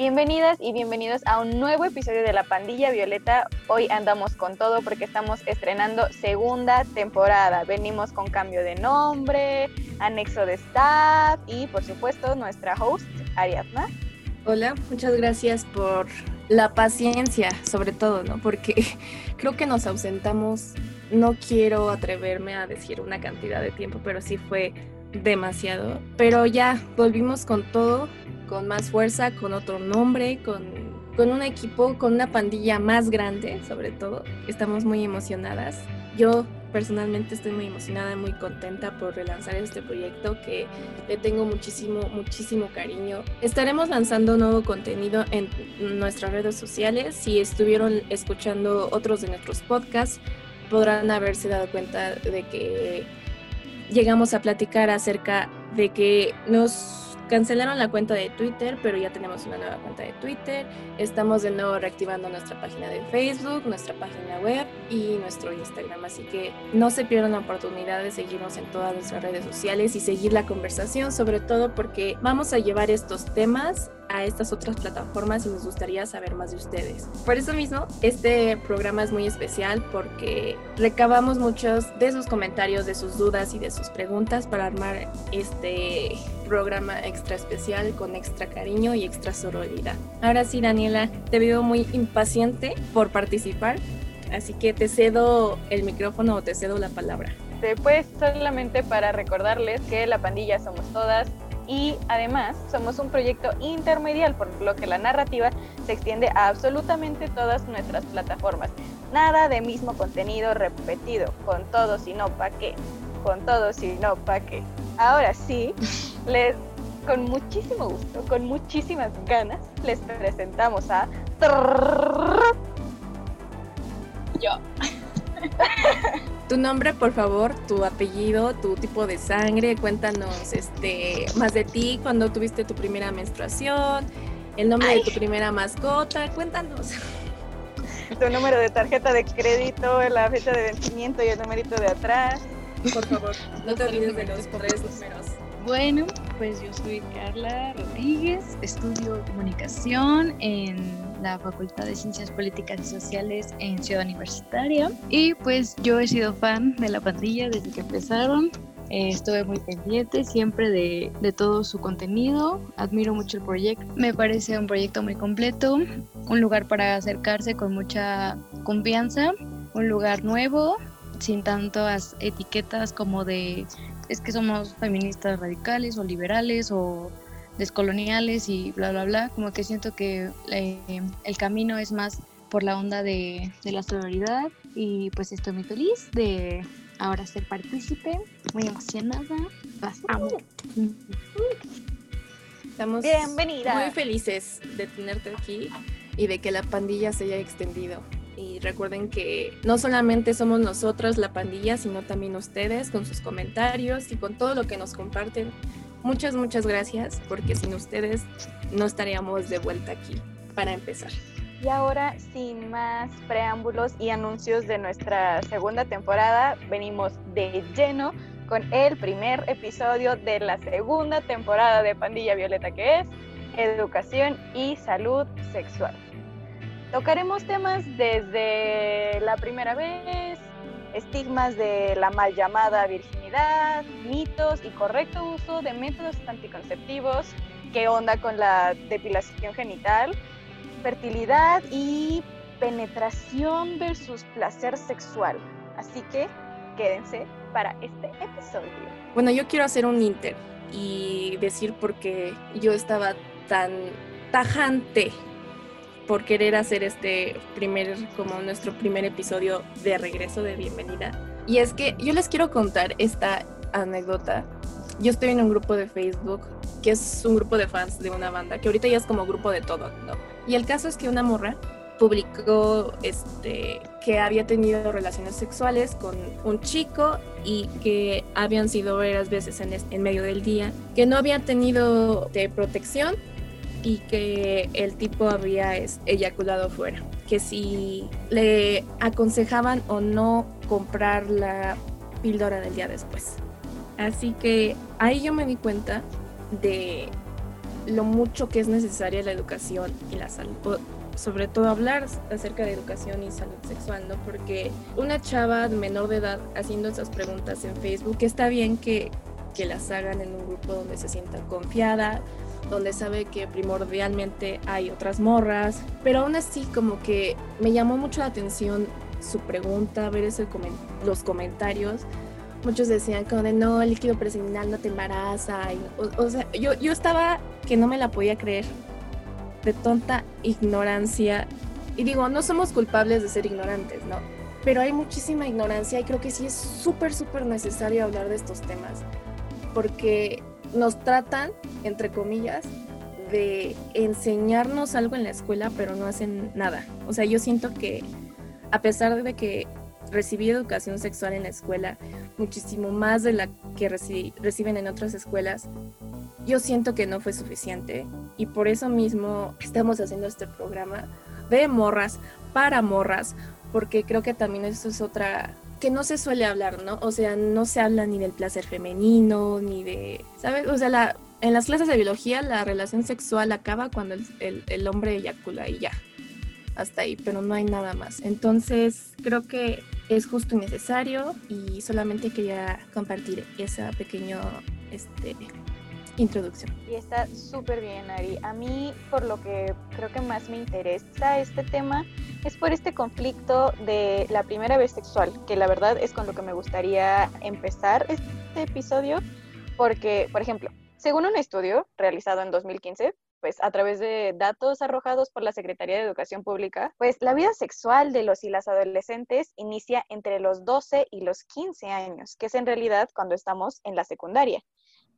Bienvenidas y bienvenidos a un nuevo episodio de La Pandilla Violeta. Hoy andamos con todo porque estamos estrenando segunda temporada. Venimos con cambio de nombre, anexo de staff y por supuesto nuestra host, Ariadna. Hola, muchas gracias por la paciencia, sobre todo, ¿no? Porque creo que nos ausentamos, no quiero atreverme a decir una cantidad de tiempo, pero sí fue demasiado. Pero ya volvimos con todo, con más fuerza, con otro nombre, con, con un equipo, con una pandilla más grande, sobre todo. Estamos muy emocionadas. Yo personalmente estoy muy emocionada, muy contenta por relanzar este proyecto que le tengo muchísimo, muchísimo cariño. Estaremos lanzando nuevo contenido en nuestras redes sociales. Si estuvieron escuchando otros de nuestros podcasts, podrán haberse dado cuenta de que llegamos a platicar acerca de que nos cancelaron la cuenta de Twitter, pero ya tenemos una nueva cuenta de Twitter. Estamos de nuevo reactivando nuestra página de Facebook, nuestra página web y nuestro Instagram. Así que no se pierdan la oportunidad de seguirnos en todas nuestras redes sociales y seguir la conversación, sobre todo porque vamos a llevar estos temas a estas otras plataformas y nos gustaría saber más de ustedes. Por eso mismo, este programa es muy especial porque recabamos muchos de sus comentarios, de sus dudas y de sus preguntas para armar este programa extra especial con extra cariño y extra sororidad. Ahora sí, Daniela, te veo muy impaciente por participar, así que te cedo el micrófono o te cedo la palabra. Pues solamente para recordarles que la pandilla somos todas, y además somos un proyecto intermedial, por lo que la narrativa se extiende a absolutamente todas nuestras plataformas. Nada de mismo contenido repetido, con todo si no pa' qué, con todo si no pa' qué. Ahora sí, les con muchísimo gusto, con muchísimas ganas, les presentamos a yo. tu nombre, por favor, tu apellido, tu tipo de sangre, cuéntanos este más de ti, cuando tuviste tu primera menstruación, el nombre de tu primera mascota, cuéntanos. Tu número de tarjeta de crédito, la fecha de vencimiento y el numerito de atrás. Por favor, no te olvides de los tres números. Bueno, pues yo soy Carla Rodríguez, estudio comunicación en la Facultad de Ciencias Políticas y Sociales en Ciudad Universitaria. Y pues yo he sido fan de la pandilla desde que empezaron. Eh, estuve muy pendiente siempre de, de, todo su contenido. Admiro mucho el proyecto. Me parece un proyecto muy completo, un lugar para acercarse con mucha confianza, un lugar nuevo, sin tantas etiquetas como de es que somos feministas radicales o liberales o descoloniales y bla, bla, bla, como que siento que eh, el camino es más por la onda de, la sororidad y pues estoy muy feliz de ahora ser partícipe, muy emocionada. Estamos Bienvenida. muy felices de tenerte aquí y de que la pandilla se haya extendido. Y recuerden que no solamente somos nosotras la pandilla, sino también ustedes con sus comentarios y con todo lo que nos comparten Muchas, muchas gracias, porque sin ustedes no estaríamos de vuelta aquí para empezar. Y ahora, sin más preámbulos y anuncios de nuestra segunda temporada, venimos de lleno con el primer episodio de la segunda temporada de Pandilla Violeta, que es Educación y Salud Sexual. Tocaremos temas desde la primera vez, estigmas de la mal llamada virginidad, mitos y correcto uso de métodos anticonceptivos, qué onda con la depilación genital, fertilidad y penetración versus placer sexual. Así que quédense para este episodio. Bueno, yo quiero hacer un inter y decir por qué yo estaba tan tajante por querer hacer este primer, como nuestro primer episodio de regreso de bienvenida. Y es que yo les quiero contar esta anécdota. Yo estoy en un grupo de Facebook que es un grupo de fans de una banda que ahorita ya es como grupo de todo, ¿no? Y el caso es que una morra publicó este que había tenido relaciones sexuales con un chico y que habían sido varias veces en, en medio del día, que no había tenido de protección y que el tipo había eyaculado fuera, que si le aconsejaban o no comprar la píldora del día después. Así que ahí yo me di cuenta de lo mucho que es necesaria la educación y la salud. Sobre todo hablar acerca de educación y salud sexual, ¿no? Porque una chava menor de edad haciendo esas preguntas en Facebook, está bien que, que las hagan en un grupo donde se sienta confiada, donde sabe que primordialmente hay otras morras, pero aún así como que me llamó mucho la atención su pregunta, ver ese los comentarios. Muchos decían como de no, el líquido preseminal no te embaraza. o, sea, yo, yo estaba que no me la podía creer de tonta ignorancia. Y digo, no somos culpables de ser ignorantes, ¿no? Pero hay muchísima ignorancia y creo que sí es súper, súper necesario hablar de estos temas. Porque nos tratan, entre comillas, de enseñarnos algo en la escuela, pero no hacen nada. O sea, yo siento que a pesar de que recibí educación sexual en la escuela, muchísimo más de la que reciben en otras escuelas, yo siento que no fue suficiente y por eso mismo estamos haciendo este programa de morras para morras, porque creo que también eso es otra que no se suele hablar, ¿no? O sea, no se habla ni del placer femenino, ni de, ¿sabes? O sea, la, en las clases de biología la relación sexual acaba cuando el, el, hombre eyacula y ya, hasta ahí, pero no hay nada más. Entonces, creo que es justo y necesario y solamente quería compartir esa pequeño este, introducción. Y está súper bien, Ari. A mí, por lo que creo que más me interesa este tema, es por este conflicto de la primera vez sexual, que la verdad es con lo que me gustaría empezar este episodio, porque, por ejemplo, según un estudio realizado en 2015, pues a través de datos arrojados por la Secretaría de Educación Pública, pues la vida sexual de los y las adolescentes inicia entre los 12 y los 15 años, que es en realidad cuando estamos en la secundaria.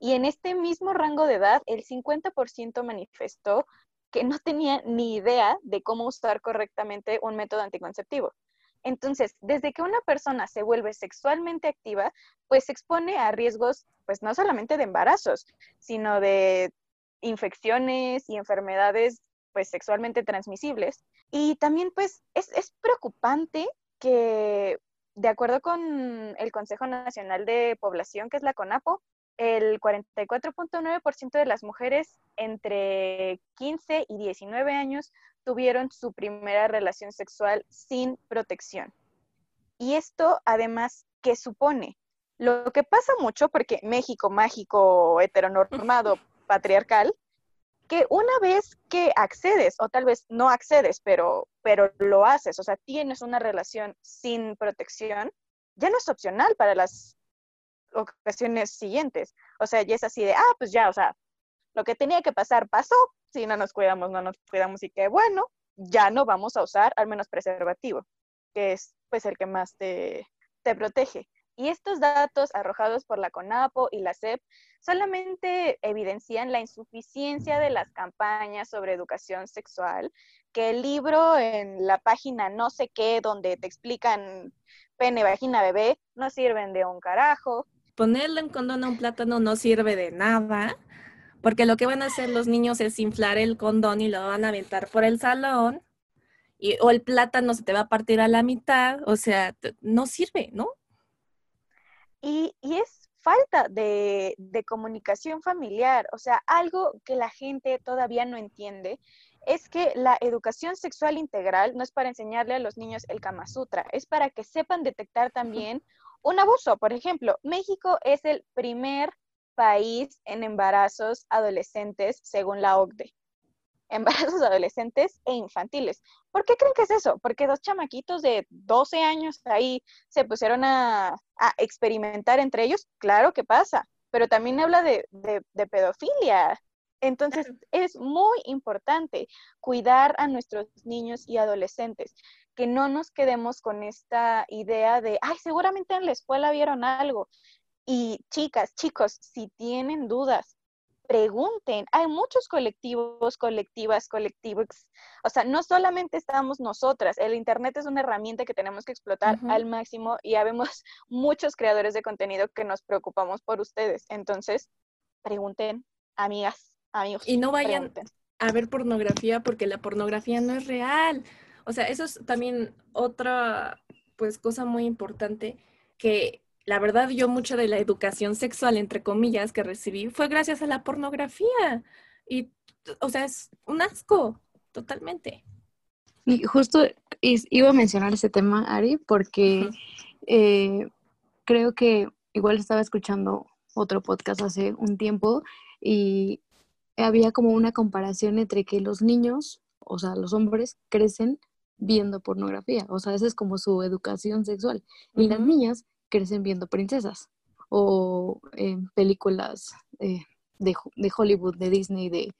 Y en este mismo rango de edad, el 50% manifestó que no tenía ni idea de cómo usar correctamente un método anticonceptivo. Entonces, desde que una persona se vuelve sexualmente activa, pues se expone a riesgos, pues no solamente de embarazos, sino de infecciones y enfermedades, pues sexualmente transmisibles. Y también, pues, es, es preocupante que, de acuerdo con el Consejo Nacional de Población, que es la CONAPO, el 44.9% de las mujeres entre 15 y 19 años tuvieron su primera relación sexual sin protección. Y esto además, ¿qué supone? Lo que pasa mucho, porque México mágico, heteronormado, patriarcal, que una vez que accedes, o tal vez no accedes, pero, pero lo haces, o sea, tienes una relación sin protección, ya no es opcional para las ocasiones siguientes. O sea, ya es así de, ah, pues ya, o sea, lo que tenía que pasar pasó, si no nos cuidamos, no nos cuidamos y qué bueno, ya no vamos a usar al menos preservativo, que es pues el que más te, te protege. Y estos datos arrojados por la CONAPO y la CEP solamente evidencian la insuficiencia de las campañas sobre educación sexual, que el libro en la página no sé qué, donde te explican pene, vagina, bebé, no sirven de un carajo, ponerle un condón a un plátano no sirve de nada, porque lo que van a hacer los niños es inflar el condón y lo van a aventar por el salón, y, o el plátano se te va a partir a la mitad, o sea, no sirve, ¿no? Y, y es falta de, de comunicación familiar, o sea, algo que la gente todavía no entiende es que la educación sexual integral no es para enseñarle a los niños el Kama Sutra, es para que sepan detectar también un abuso. Por ejemplo, México es el primer país en embarazos adolescentes según la OCDE. Embarazos adolescentes e infantiles. ¿Por qué creen que es eso? Porque dos chamaquitos de 12 años ahí se pusieron a, experimentar entre ellos. Claro que pasa, pero también habla de, de pedofilia. Entonces, es muy importante cuidar a nuestros niños y adolescentes que no nos quedemos con esta idea de, ay, seguramente en la escuela vieron algo. Y chicas, chicos, si tienen dudas, pregunten. Hay muchos colectivos, colectivas, colectivos. O sea, no solamente estamos nosotras. El Internet es una herramienta que tenemos que explotar al máximo y habemos muchos creadores de contenido que nos preocupamos por ustedes. Entonces, pregunten, amigas, amigos. Y no vayan a ver pornografía porque la pornografía no es real. O sea, eso es también otra pues cosa muy importante que la verdad yo mucha de la educación sexual entre comillas que recibí fue gracias a la pornografía. Y, o sea, es un asco, totalmente. Y justo iba a mencionar ese tema, Ari, porque eh, creo que igual estaba escuchando otro podcast hace un tiempo y había como una comparación entre que los niños, o sea, los hombres, crecen viendo pornografía, o sea, esa es como su educación sexual, y las niñas crecen viendo princesas o eh, películas eh, de, de, Hollywood, de Disney, de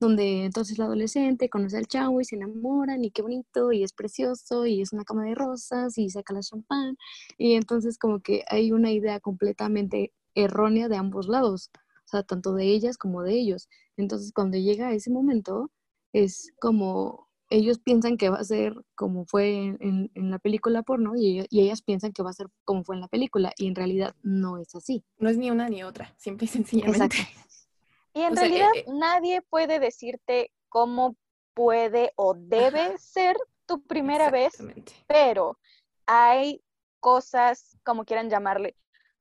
donde entonces la adolescente conoce al chavo y se enamoran y qué bonito y es precioso y es una cama de rosas y saca la champán. Y entonces como que hay una idea completamente errónea de ambos lados, o sea, tanto de ellas como de ellos. Entonces cuando llega ese momento es como ellos piensan que va a ser como fue en, la película porno y, y, ellas piensan que va a ser como fue en la película y en realidad no es así. No es ni una ni otra, simple y sencillamente. Y en realidad eh, eh, nadie puede decirte cómo puede o debe ser tu primera vez, pero hay cosas, como quieran llamarle,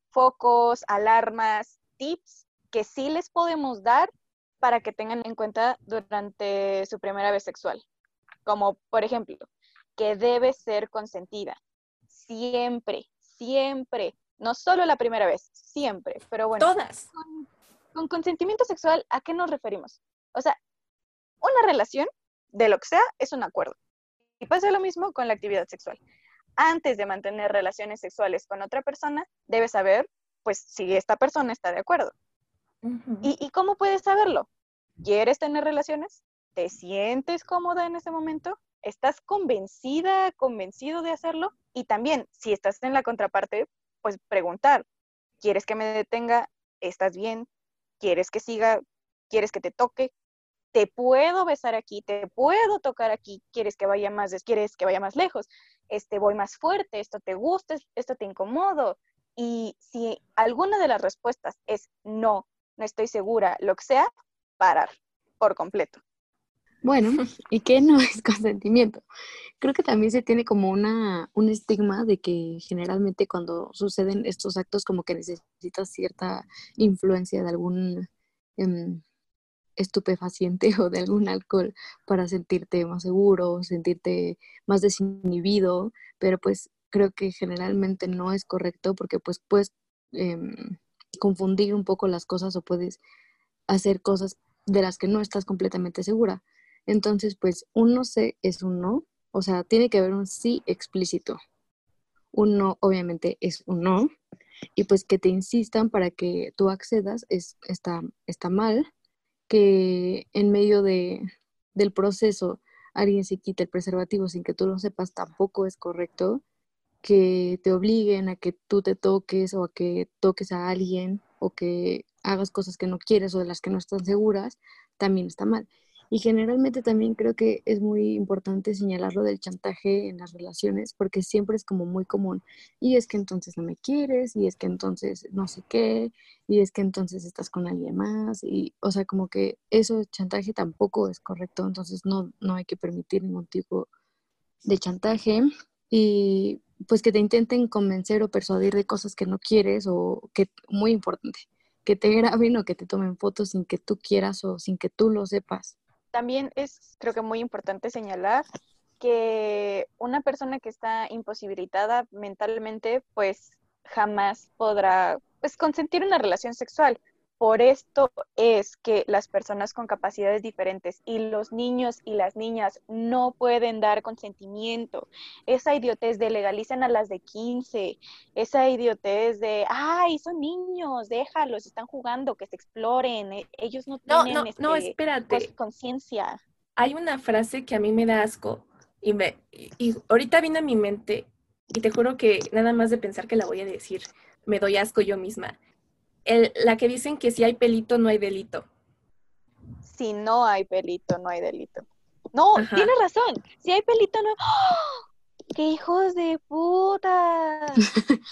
focos, alarmas, tips que sí les podemos dar para que tengan en cuenta durante su primera vez sexual. Como por ejemplo, que debe ser consentida. Siempre, siempre. No solo la primera vez, siempre. Pero bueno. Todas. Con, consentimiento sexual, ¿a qué nos referimos? O sea, una relación, de lo que sea, es un acuerdo. Y pasa lo mismo con la actividad sexual. Antes de mantener relaciones sexuales con otra persona, debes saber, pues, si esta persona está de acuerdo. ¿Y, ¿Y cómo puedes saberlo? ¿Quieres tener relaciones? ¿Te sientes cómoda en ese momento? ¿Estás convencida, convencido de hacerlo? Y también, si estás en la contraparte, pues preguntar, ¿quieres que me detenga? ¿Estás bien? ¿Quieres que siga? ¿Quieres que te toque? ¿Te puedo besar aquí? ¿Te puedo tocar aquí? ¿Quieres que vaya más, quieres que vaya más lejos? Este, voy más fuerte, esto te gusta, esto te incomodo. Y si alguna de las respuestas es no, no estoy segura, lo que sea, parar por completo. Bueno, ¿y qué no es consentimiento? Creo que también se tiene como una, un estigma de que generalmente cuando suceden estos actos como que necesitas cierta influencia de algún em, estupefaciente o de algún alcohol para sentirte más seguro, sentirte más desinhibido, pero pues creo que generalmente no es correcto porque pues puedes em, confundir un poco las cosas o puedes hacer cosas de las que no estás completamente segura. Entonces, pues un no sé es un no, o sea, tiene que haber un sí explícito. Un no, obviamente, es un no, y pues que te insistan para que tú accedas es, está, está mal, que en medio de, del proceso alguien se quite el preservativo sin que tú lo sepas tampoco es correcto, que te obliguen a que tú te toques o a que toques a alguien o que hagas cosas que no quieres o de las que no estás seguras, también está mal. Y generalmente también creo que es muy importante señalar lo del chantaje en las relaciones, porque siempre es como muy común. Y es que entonces no me quieres, y es que entonces no sé qué, y es que entonces estás con alguien más, y o sea, como que eso chantaje tampoco es correcto, entonces no, no hay que permitir ningún tipo de chantaje. Y pues que te intenten convencer o persuadir de cosas que no quieres o que, muy importante, que te graben o que te tomen fotos sin que tú quieras o sin que tú lo sepas. También es, creo que muy importante señalar que una persona que está imposibilitada mentalmente, pues jamás podrá pues, consentir una relación sexual. Por esto es que las personas con capacidades diferentes y los niños y las niñas no pueden dar consentimiento. Esa idiotez de legalicen a las de 15, esa idiotez de, ay, son niños, déjalos, están jugando, que se exploren, e-, ellos no tienen no, no, este, espérate. conciencia. Hay una frase que a mí me da asco y, me, y ahorita viene a mi mente y te juro que nada más de pensar que la voy a decir, me doy asco yo misma la que dicen que si hay pelito no hay delito. Si no hay pelito no hay delito. No, tienes razón. Si hay pelito no. ¡Oh! ¡Qué hijos de puta!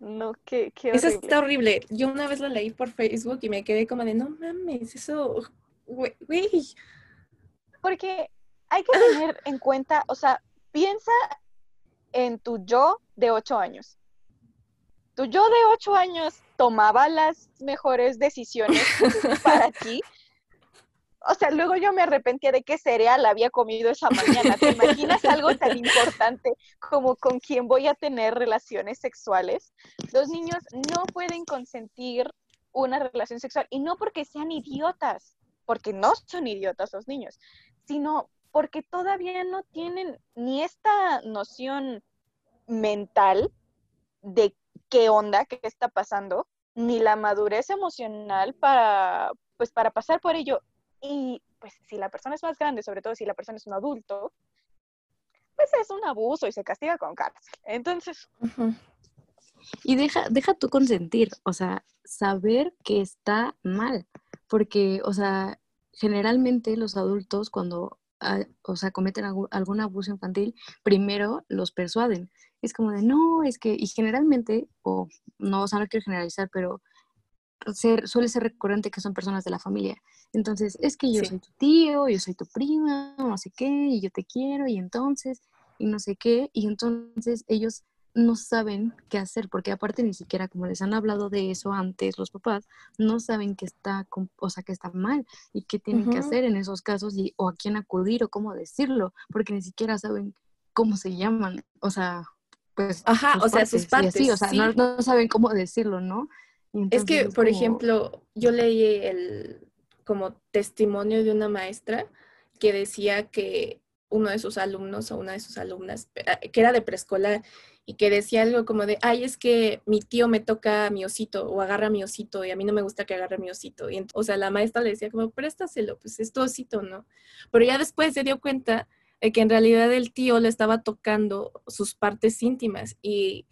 no, qué, qué horrible. Eso está horrible. Yo una vez lo leí por Facebook y me quedé como de, no mames, eso, güey. Porque hay que tener en cuenta, o sea, piensa en tu yo de ocho años. Tu yo de ocho años tomaba las mejores decisiones para ti. o sea, luego yo me arrepentía de qué cereal había comido esa mañana. ¿Te imaginas algo tan importante como con quién voy a tener relaciones sexuales? Los niños no pueden consentir una relación sexual y no porque sean idiotas, porque no son idiotas los niños, sino porque todavía no tienen ni esta noción mental de qué onda, qué está pasando, ni la madurez emocional para, pues, para pasar por ello. Y pues si la persona es más grande, sobre todo si la persona es un adulto, pues es un abuso y se castiga con cárcel. Entonces... Y deja, deja tú consentir, o sea, saber que está mal, porque, o sea, generalmente los adultos cuando, ah, o sea, cometen algún, algún abuso infantil, primero los persuaden. Es como de, no, es que, y generalmente, o no, o sea, no quiero generalizar, pero suele ser recurrente que son personas de la familia. Entonces, es que yo soy tu tío, yo soy tu prima, no sé qué, y yo te quiero, y entonces, y no sé qué, y entonces ellos no saben qué hacer, porque aparte ni siquiera como les han hablado de eso antes los papás, no saben que está, o sea, que está mal y qué tienen que hacer en esos casos y, o a quién acudir o cómo decirlo, porque ni siquiera saben cómo se llaman, o sea, pues... Ajá, o sea, sus padres. Sí, o sea, no, saben cómo decirlo, ¿no? es que, por ejemplo, yo leí el como testimonio de una maestra que decía que uno de sus alumnos o una de sus alumnas, eh, que era de preescolar, y que decía algo como de, ay, es que mi tío me toca mi osito o agarra mi osito y a mí no me gusta que agarre mi osito. Y o sea, la maestra le decía como, préstaselo, pues es tu osito, ¿no? Pero ya después se dio cuenta de que en realidad el tío le estaba tocando sus partes íntimas y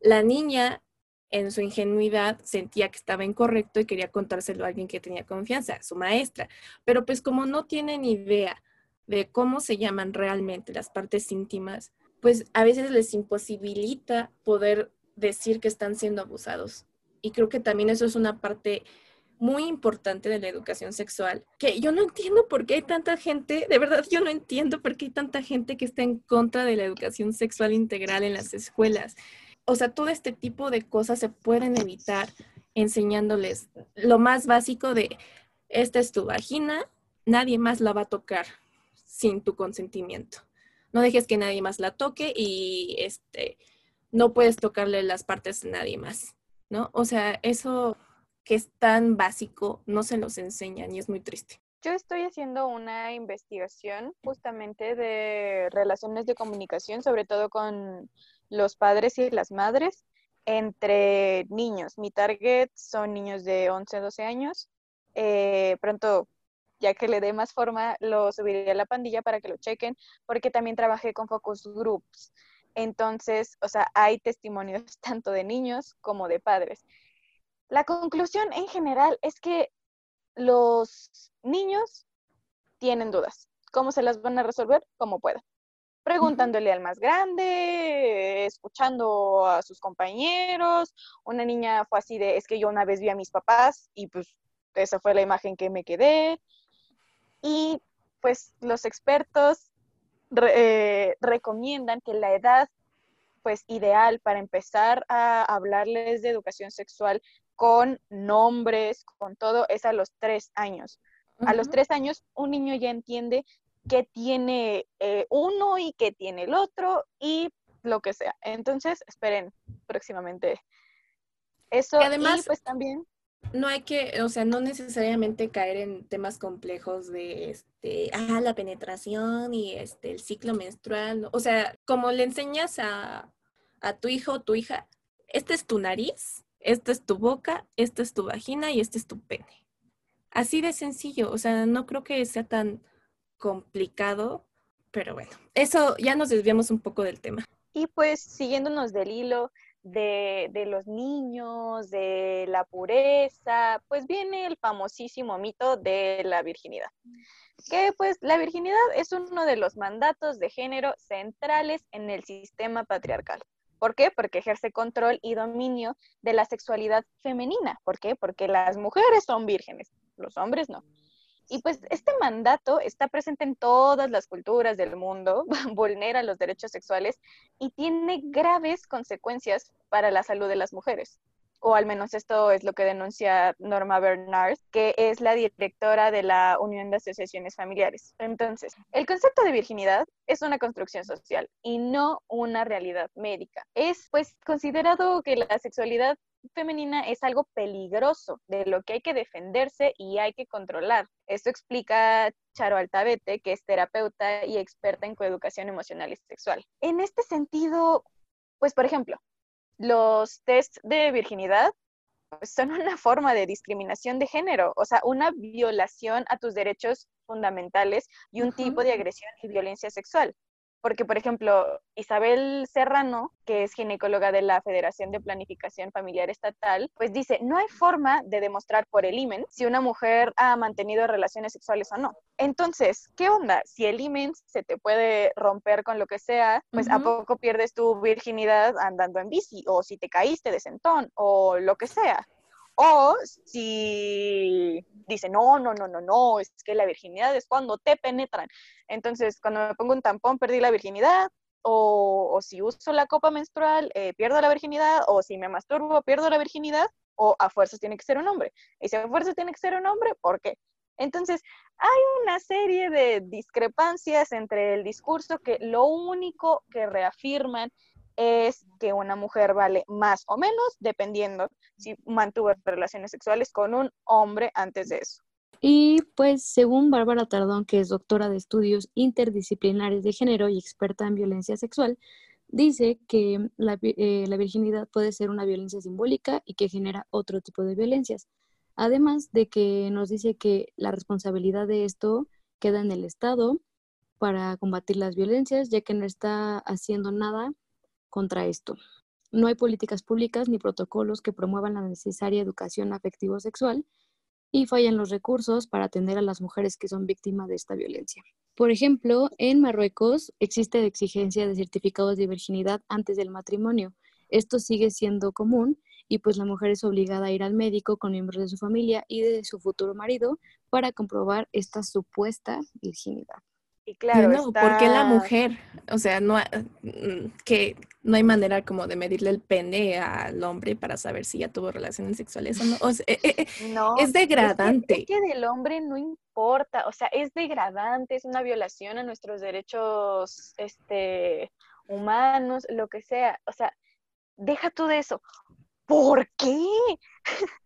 la niña en su ingenuidad sentía que estaba incorrecto y quería contárselo a alguien que tenía confianza, su maestra. Pero pues como no tienen idea de cómo se llaman realmente las partes íntimas, pues a veces les imposibilita poder decir que están siendo abusados. Y creo que también eso es una parte muy importante de la educación sexual, que yo no entiendo por qué hay tanta gente, de verdad yo no entiendo por qué hay tanta gente que está en contra de la educación sexual integral en las escuelas. O sea, todo este tipo de cosas se pueden evitar enseñándoles lo más básico de, esta es tu vagina, nadie más la va a tocar sin tu consentimiento no dejes que nadie más la toque y este, no puedes tocarle las partes a nadie más, ¿no? O sea, eso que es tan básico no se los enseñan y es muy triste. Yo estoy haciendo una investigación justamente de relaciones de comunicación, sobre todo con los padres y las madres, entre niños. Mi target son niños de 11, 12 años. Eh, pronto ya que le dé más forma, lo subiré a la pandilla para que lo chequen, porque también trabajé con focus groups. Entonces, o sea, hay testimonios tanto de niños como de padres. La conclusión en general es que los niños tienen dudas. ¿Cómo se las van a resolver? Como puedan. Preguntándole al más grande, escuchando a sus compañeros. Una niña fue así de, es que yo una vez vi a mis papás y pues esa fue la imagen que me quedé y pues los expertos eh, recomiendan que la edad pues ideal para empezar a hablarles de educación sexual con nombres, con todo, es a los tres años. A los tres años un niño ya entiende qué tiene eh, uno y qué tiene el otro y lo que sea. Entonces, esperen próximamente eso. Y además, pues también no hay que, o sea, no necesariamente caer en temas complejos de, este, ah, la penetración y este, el ciclo menstrual. O sea, como le enseñas a, a tu hijo o tu hija, esta es tu nariz, esta es tu boca, esta es tu vagina y este es tu pene. Así de sencillo, o sea, no creo que sea tan complicado, pero bueno, eso ya nos desviamos un poco del tema. Y pues siguiéndonos del hilo, de, los niños, de la pureza, pues viene el famosísimo mito de la virginidad. Que pues la virginidad es uno de los mandatos de género centrales en el sistema patriarcal. ¿Por qué? Porque ejerce control y dominio de la sexualidad femenina. ¿Por qué? Porque las mujeres son vírgenes, los hombres no. Y pues este mandato está presente en todas las culturas del mundo, vulnera los derechos sexuales y tiene graves consecuencias para la salud de las mujeres. o al menos esto es lo que denuncia Norma Bernard, que es la directora de la Unión de Asociaciones Familiares. Entonces, el concepto de virginidad es una construcción social y no una realidad médica. Es pues considerado que la sexualidad femenina es algo peligroso, de lo que hay que defenderse y hay que controlar. Esto explica Charo Altavete, que es terapeuta y experta en coeducación emocional y sexual. En este sentido, pues por ejemplo, los test de virginidad pues, son una forma de discriminación de género, o sea, una violación a tus derechos fundamentales y un tipo de agresión y violencia sexual. Porque, por ejemplo, Isabel Serrano, que es ginecóloga de la Federación de Planificación Familiar Estatal, pues dice, no hay forma de demostrar por el IMEN si una mujer ha mantenido relaciones sexuales o no. Entonces, ¿qué onda? Si el IMEN se te puede romper con lo que sea, pues ¿a poco pierdes tu virginidad andando en bici? O si te caíste de sentón, o lo que sea. O si dice, no, no, no, no, no, es que la virginidad es cuando te penetran. Entonces, cuando me pongo un tampón, perdí la virginidad. O, si uso la copa menstrual, eh, pierdo la virginidad. O si me masturbo, pierdo la virginidad. O a fuerzas tiene que ser un hombre. Y si a fuerzas tiene que ser un hombre, ¿por qué? Entonces, hay una serie de discrepancias entre el discurso que lo único que reafirman es que una mujer vale más o menos dependiendo si mantuvo relaciones sexuales con un hombre antes de eso. Y pues según Bárbara Tardón, que es doctora de estudios interdisciplinares de género y experta en violencia sexual, dice que la, eh, virginidad puede ser una violencia simbólica y que genera otro tipo de violencias. Además de que nos dice que la responsabilidad de esto queda en el Estado para combatir las violencias, ya que no está haciendo nada contra esto. No hay políticas públicas ni protocolos que promuevan la necesaria educación afectivo-sexual y fallan los recursos para atender a las mujeres que son víctimas de esta violencia. Por ejemplo, en Marruecos existe la exigencia de certificados de virginidad antes del matrimonio. Esto sigue siendo común y pues la mujer es obligada a ir al médico con miembros de su familia y de su futuro marido para comprobar esta supuesta virginidad. Y claro, no, porque la mujer, o sea, no mm, que no hay manera como de medirle el pene al hombre para saber si ya tuvo relaciones sexuales o no. Eh, eh, eh, no es degradante. Es que, del hombre no importa, o sea, es degradante, es una violación a nuestros derechos este, humanos, lo que sea. O sea, deja tú de eso. ¿Por qué?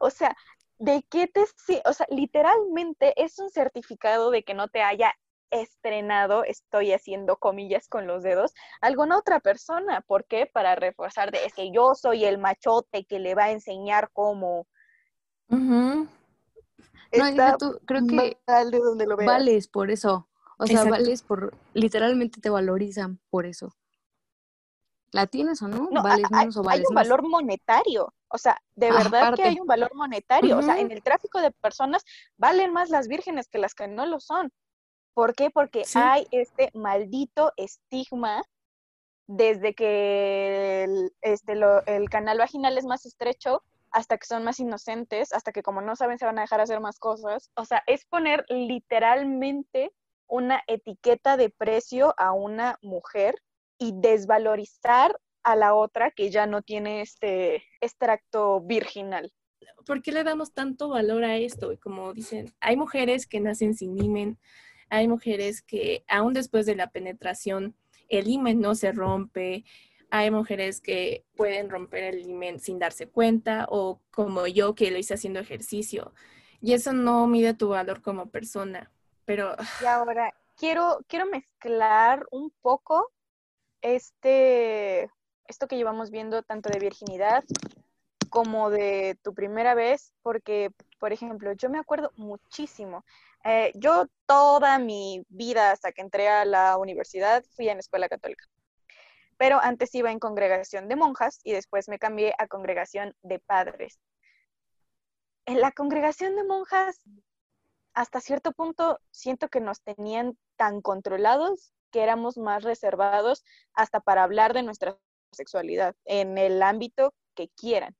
o sea, ¿de qué te... O sea, literalmente es un certificado de que no te haya estrenado, estoy haciendo comillas con los dedos, alguna otra persona. ¿Por qué? Para reforzar de es que yo soy el machote que le va a enseñar cómo. no, creo que de donde lo vales por eso. O sea, vales por, literalmente te valorizan por eso. ¿La tienes o no? ¿Vales menos o vales hay un valor monetario. O sea, de verdad que hay un valor monetario. O sea, en el tráfico de personas valen más las vírgenes que las que no lo son. ¿Por qué? Porque hay este maldito estigma desde que el, este, el canal vaginal es más estrecho hasta que son más inocentes, hasta que como no saben se van a dejar hacer más cosas. O sea, es poner literalmente una etiqueta de precio a una mujer y desvalorizar a la otra que ya no tiene este extracto virginal. ¿Por qué le damos tanto valor a esto? Como dicen, hay mujeres que nacen sin imen, hay mujeres que aún después de la penetración el himen no se rompe. Hay mujeres que pueden romper el himen sin darse cuenta o como yo que lo hice haciendo ejercicio. Y eso no mide tu valor como persona. Pero... Y ahora, quiero, quiero mezclar un poco este, esto que llevamos viendo tanto de virginidad como de tu primera vez, porque, por ejemplo, yo me acuerdo muchísimo eh, yo toda mi vida hasta que entré a la universidad fui en escuela católica. Pero antes iba en congregación de monjas y después me cambié a congregación de padres. En la congregación de monjas, hasta cierto punto, siento que nos tenían tan controlados que éramos más reservados hasta para hablar de nuestra sexualidad en el ámbito que quieran.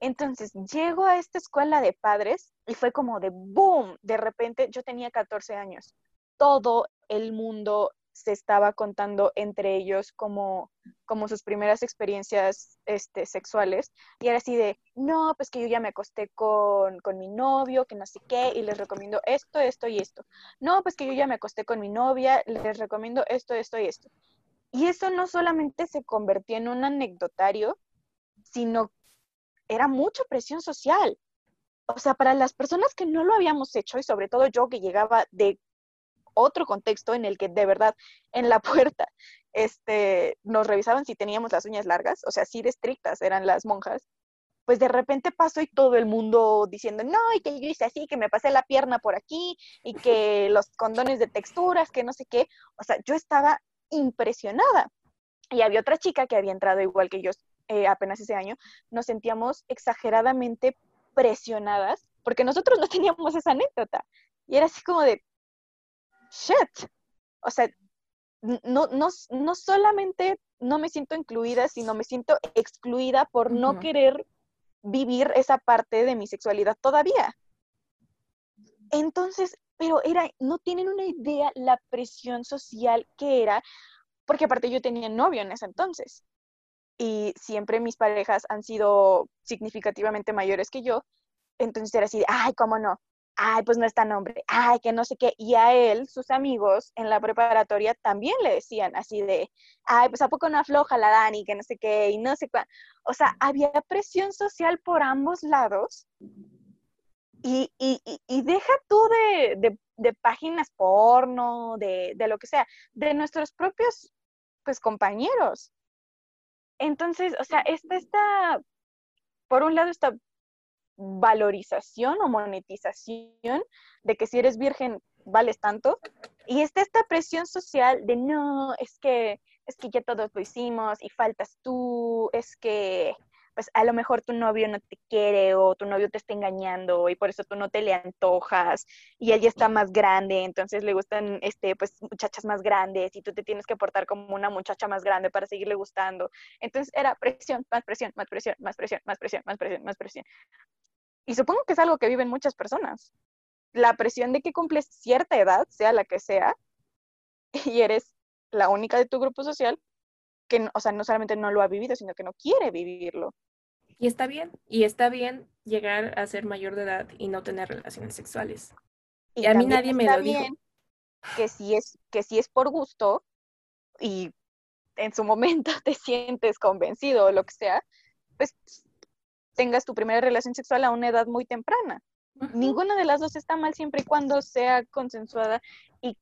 Entonces, llego a esta escuela de padres y fue como de boom, de repente yo tenía 14 años. Todo el mundo se estaba contando entre ellos como, como sus primeras experiencias este, sexuales. Y era así de, no, pues que yo ya me acosté con, con mi novio, que no sé qué, y les recomiendo esto, esto y esto. No, pues que yo ya me acosté con mi novia, les recomiendo esto, esto y esto. Y eso no solamente se convirtió en un anecdotario, sino era mucha presión social. O sea, para las personas que no lo habíamos hecho, y sobre todo yo que llegaba de otro contexto en el que de verdad en la puerta este, nos revisaban si teníamos las uñas largas, o sea, así de estrictas eran las monjas, pues de repente pasó y todo el mundo diciendo, no, y que yo hice así, que me pasé la pierna por aquí, y que los condones de texturas, que no sé qué, o sea, yo estaba impresionada. Y había otra chica que había entrado igual que yo eh, apenas ese año, nos sentíamos exageradamente presionadas porque nosotros no teníamos esa anécdota. Y era así como de, shit. O sea, no, no, no solamente no me siento incluida, sino me siento excluida por no querer vivir esa parte de mi sexualidad todavía. Entonces, pero era, no tienen una idea la presión social que era, porque aparte yo tenía novio en ese entonces. Y siempre mis parejas han sido significativamente mayores que yo. Entonces era así, ay, ¿cómo no? Ay, pues no está nombre, ay, que no sé qué. Y a él, sus amigos en la preparatoria también le decían así de, ay, pues a poco no afloja la Dani, que no sé qué, y no sé cuál. O sea, había presión social por ambos lados. Y, y, y deja tú de, de, páginas porno, de, de, lo que sea, de nuestros propios pues compañeros. Entonces, o sea, esta, esta, por un lado, esta valorización o monetización de que si eres virgen vales tanto y está esta presión social de no, es que es que ya todos lo hicimos y faltas tú, es que pues a lo mejor tu novio no te quiere o tu novio te está engañando y por eso tú no te le antojas y él ya está más grande, entonces le gustan este pues muchachas más grandes y tú te tienes que portar como una muchacha más grande para seguirle gustando. Entonces era presión, más presión, más presión, más presión, más presión, más presión, más presión. Y supongo que es algo que viven muchas personas. La presión de que cumples cierta edad, sea la que sea, y eres la única de tu grupo social que, o sea, no solamente no lo ha vivido, sino que no quiere vivirlo. Y está bien, y está bien llegar a ser mayor de edad y no tener relaciones sexuales. Y, a mí nadie me lo dijo. Que si es que si es por gusto y en su momento te sientes convencido o lo que sea, pues tengas tu primera relación sexual a una edad muy temprana. Ninguna de las dos está mal siempre y cuando sea consensuada y,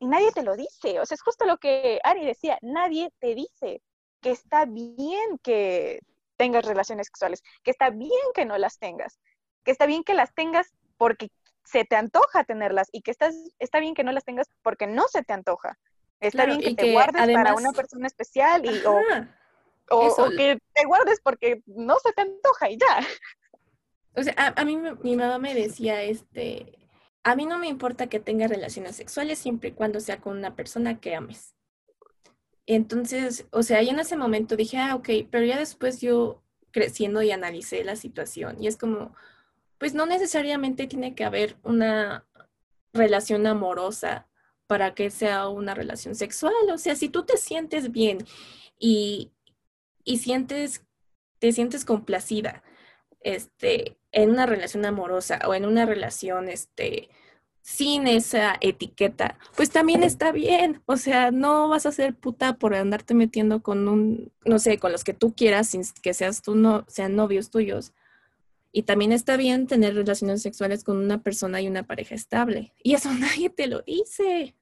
y, nadie te lo dice. O sea, es justo lo que Ari decía, nadie te dice que está bien que tengas relaciones sexuales, que está bien que no las tengas, que está bien que las tengas porque se te antoja tenerlas y que estás, está bien que no las tengas porque no se te antoja. Está bien que te guardes para una persona especial y, o o, que te guardes porque no se te antoja y ya. O sea, a, mí mi mamá me decía, este, a mí no me importa que tengas relaciones sexuales siempre y cuando sea con una persona que ames. Entonces, o sea, yo en ese momento dije, ah, ok, pero ya después yo creciendo y analicé la situación y es como, pues no necesariamente tiene que haber una relación amorosa para que sea una relación sexual. O sea, si tú te sientes bien y, y sientes, te sientes complacida este, en una relación amorosa o en una relación este, sin esa etiqueta, pues también está bien. O sea, no vas a ser puta por andarte metiendo con un, no sé, con los que tú quieras, sin que seas tú, no, sean novios tuyos. Y también está bien tener relaciones sexuales con una persona y una pareja estable. Y eso nadie te lo dice.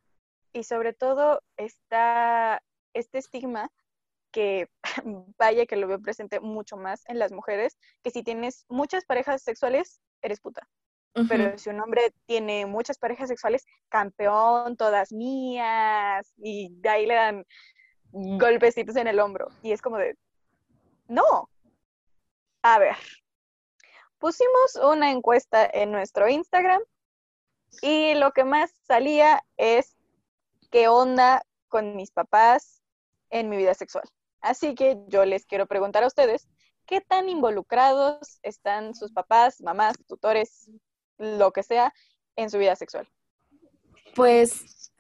Y sobre todo está este estigma que vaya que lo veo presente mucho más en las mujeres, que si tienes muchas parejas sexuales, eres puta. Pero si un hombre tiene muchas parejas sexuales, campeón, todas mías, y de ahí le dan golpecitos en el hombro. Y es como de, no. A ver, pusimos una encuesta en nuestro Instagram y lo que más salía es qué onda con mis papás en mi vida sexual. Así que yo les quiero preguntar a ustedes, ¿qué tan involucrados están sus papás, mamás, tutores, lo que sea, en su vida sexual? Pues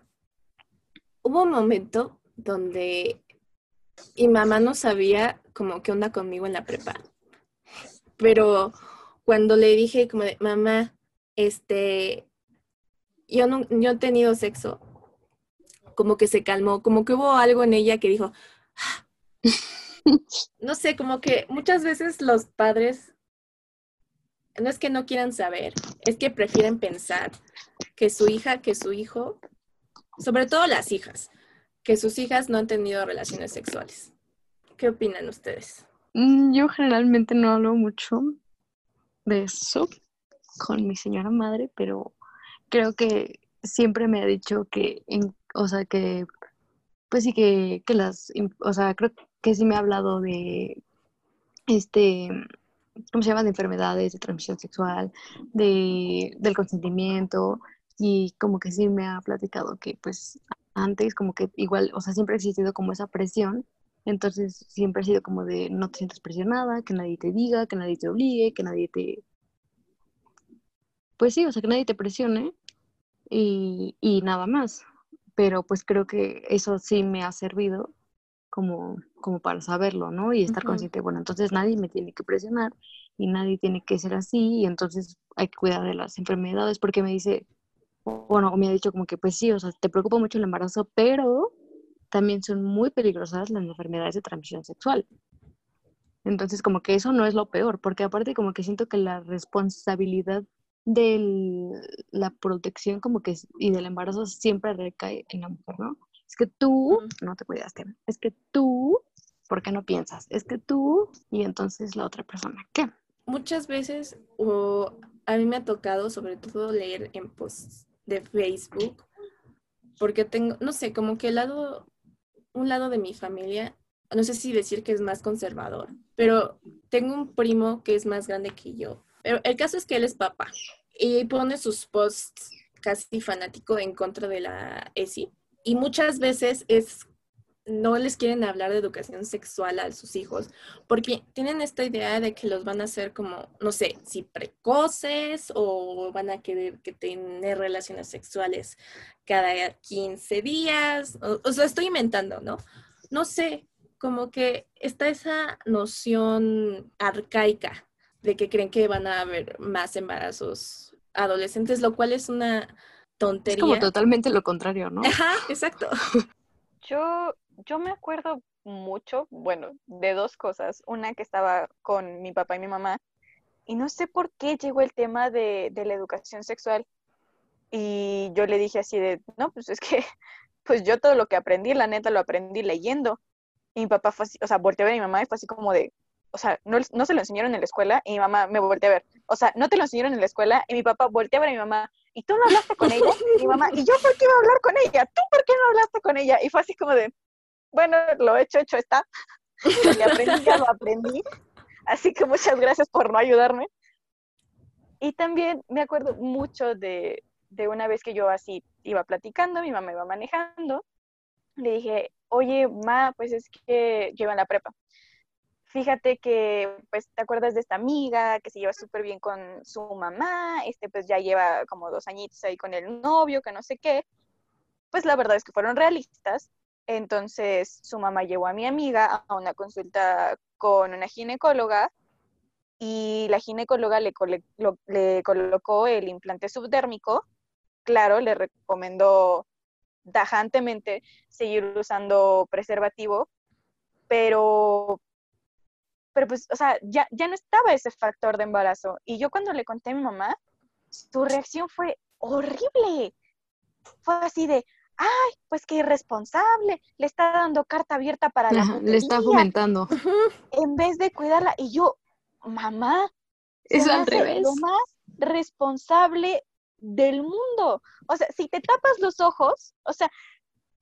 hubo un momento donde mi mamá no sabía como qué onda conmigo en la prepa. Pero cuando le dije como de, mamá, este, yo no, yo he tenido sexo, como que se calmó, como que hubo algo en ella que dijo, no sé, como que muchas veces los padres no es que no quieran saber, es que prefieren pensar que su hija, que su hijo, sobre todo las hijas, que sus hijas no han tenido relaciones sexuales. ¿Qué opinan ustedes? Mm, yo generalmente no hablo mucho de eso con mi señora madre, pero creo que siempre me ha dicho que, o sea, que, pues sí que, que las, o sea, creo que sí me ha hablado de, este, ¿cómo se llama? De enfermedades, de transmisión sexual, de, del consentimiento, y como que sí me ha platicado que pues antes como que igual, o sea, siempre ha existido como esa presión, entonces siempre ha sido como de no te sientas presionada, que nadie te diga, que nadie te obligue, que nadie te... Pues sí, o sea, que nadie te presione y, y nada más. Pero pues creo que eso sí me ha servido como, como para saberlo, ¿no? Y estar consciente, bueno, entonces nadie me tiene que presionar y nadie tiene que ser así y entonces hay que cuidar de las enfermedades porque me dice, bueno, me ha dicho como que pues sí, o sea, te preocupa mucho el embarazo, pero también son muy peligrosas las enfermedades de transmisión sexual. Entonces, como que eso no es lo peor, porque aparte como que siento que la responsabilidad de la protección como que y del embarazo siempre recae en la mujer, ¿no? Es que tú no te cuidaste, es que tú, ¿por qué no piensas? Es que tú y entonces la otra persona, ¿qué? Muchas veces o a mí me ha tocado sobre todo leer en posts de Facebook, porque tengo, no sé, como que el lado, un lado de mi familia, no sé si decir que es más conservador, pero tengo un primo que es más grande que yo. Pero el caso es que él es papá y pone sus posts casi fanático en contra de la ESI. Y muchas veces es no les quieren hablar de educación sexual a sus hijos porque tienen esta idea de que los van a hacer como, no sé, si precoces o van a querer que tener relaciones sexuales cada 15 días. O, sea, estoy inventando, ¿no? No sé, como que está esa noción arcaica de que creen que van a haber más embarazos adolescentes, lo cual es una tontería. Es como totalmente lo contrario, ¿no? Ajá, exacto. Yo yo me acuerdo mucho, bueno, de dos cosas. Una que estaba con mi papá y mi mamá, y no sé por qué llegó el tema de, la educación sexual. Y yo le dije así de, no, pues es que, pues yo todo lo que aprendí, la neta, lo aprendí leyendo. Y mi papá fue así, o sea, volteé a ver a mi mamá y fue así como de, o sea, no, no se lo enseñaron en la escuela y mi mamá me volteó a ver. O sea, no te lo enseñaron en la escuela y mi papá volteó a ver a mi mamá y tú no hablaste con ella. Y mi mamá, ¿y yo por qué iba a hablar con ella? ¿Tú por qué no hablaste con ella? Y fue así como de, bueno, lo hecho, hecho está. Lo que aprendí ya lo aprendí. Así que muchas gracias por no ayudarme. Y también me acuerdo mucho de, de una vez que yo así iba platicando, mi mamá iba manejando, le dije, oye, ma, pues es que yo iba en la prepa. Fíjate que, pues, ¿te acuerdas de esta amiga que se lleva súper bien con su mamá? Este, pues ya lleva como dos añitos ahí con el novio, que no sé qué. Pues la verdad es que fueron realistas entonces su mamá llevó a mi amiga a una consulta con una ginecóloga y la ginecóloga le, colocó el implante subdérmico. Claro, le recomendó tajantemente seguir usando preservativo, pero, pero pues, o sea, ya, ya no estaba ese factor de embarazo. Y yo cuando le conté a mi mamá, su reacción fue horrible. Fue así de, ay, pues qué irresponsable, le está dando carta abierta para la Le está fomentando. En vez de cuidarla. Y yo, mamá, es al revés. Lo más responsable del mundo. O sea, si te tapas los ojos, o sea,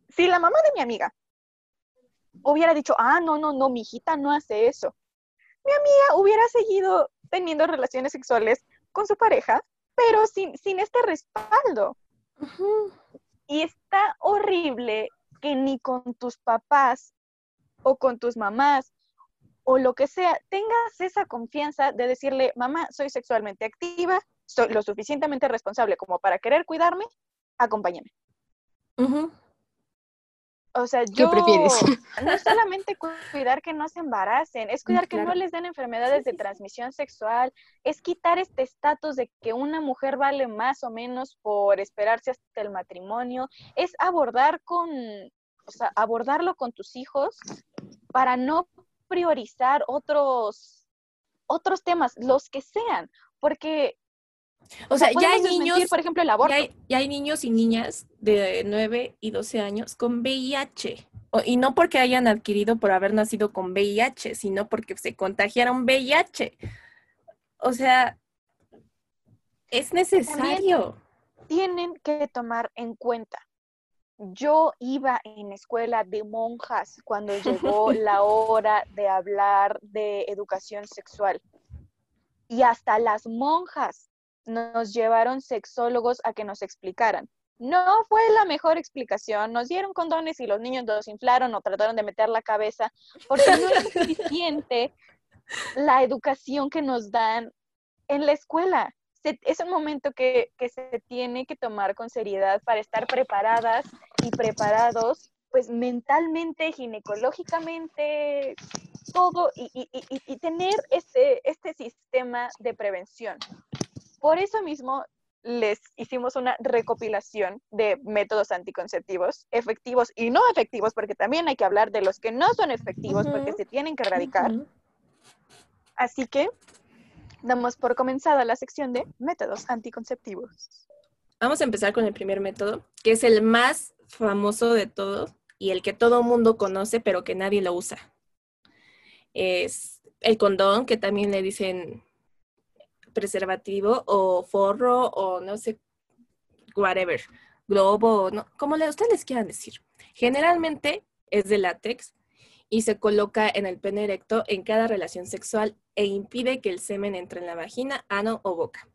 si la mamá de mi amiga hubiera dicho, ah, no, no, no, mi hijita no hace eso, mi amiga hubiera seguido teniendo relaciones sexuales con su pareja, pero sin, sin este respaldo. Y está horrible que ni con tus papás o con tus mamás o lo que sea, tengas esa confianza de decirle, mamá, soy sexualmente activa, soy lo suficientemente responsable como para querer cuidarme, acompáñame. O sea, yo... No es solamente cuidar que no se embaracen, es cuidar que no les den enfermedades de transmisión sexual, es quitar este estatus de que una mujer vale más o menos por esperarse hasta el matrimonio, es abordar con, o sea, abordarlo con tus hijos para no priorizar otros, otros temas, los que sean, porque o sea, ya hay niños, por ejemplo, el aborto. Ya hay, niños y niñas de 9 y 12 años con VIH. y no porque hayan adquirido por haber nacido con VIH, sino porque se contagiaron VIH. O sea, es necesario. tienen que tomar en cuenta. Yo iba en escuela de monjas cuando llegó la hora de hablar de educación sexual. Y hasta las monjas nos llevaron sexólogos a que nos explicaran. No fue la mejor explicación, nos dieron condones y los niños los inflaron o trataron de meter la cabeza, porque no es suficiente la educación que nos dan en la escuela. es un momento que, se tiene que tomar con seriedad para estar preparadas y preparados, pues mentalmente, ginecológicamente, todo, y, y tener este, este sistema de prevención. Por eso mismo les hicimos una recopilación de métodos anticonceptivos efectivos y no efectivos, porque también hay que hablar de los que no son efectivos porque se tienen que erradicar. Así que damos por comenzada la sección de métodos anticonceptivos. Vamos a empezar con el primer método, que es el más famoso de todos y el que todo mundo conoce, pero que nadie lo usa. Es el condón, que también le dicen preservativo o forro o no sé, whatever, globo, no, como ustedes les quieran decir. Generalmente es de látex y se coloca en el pene erecto en cada relación sexual e impide que el semen entre en la vagina, ano o boca.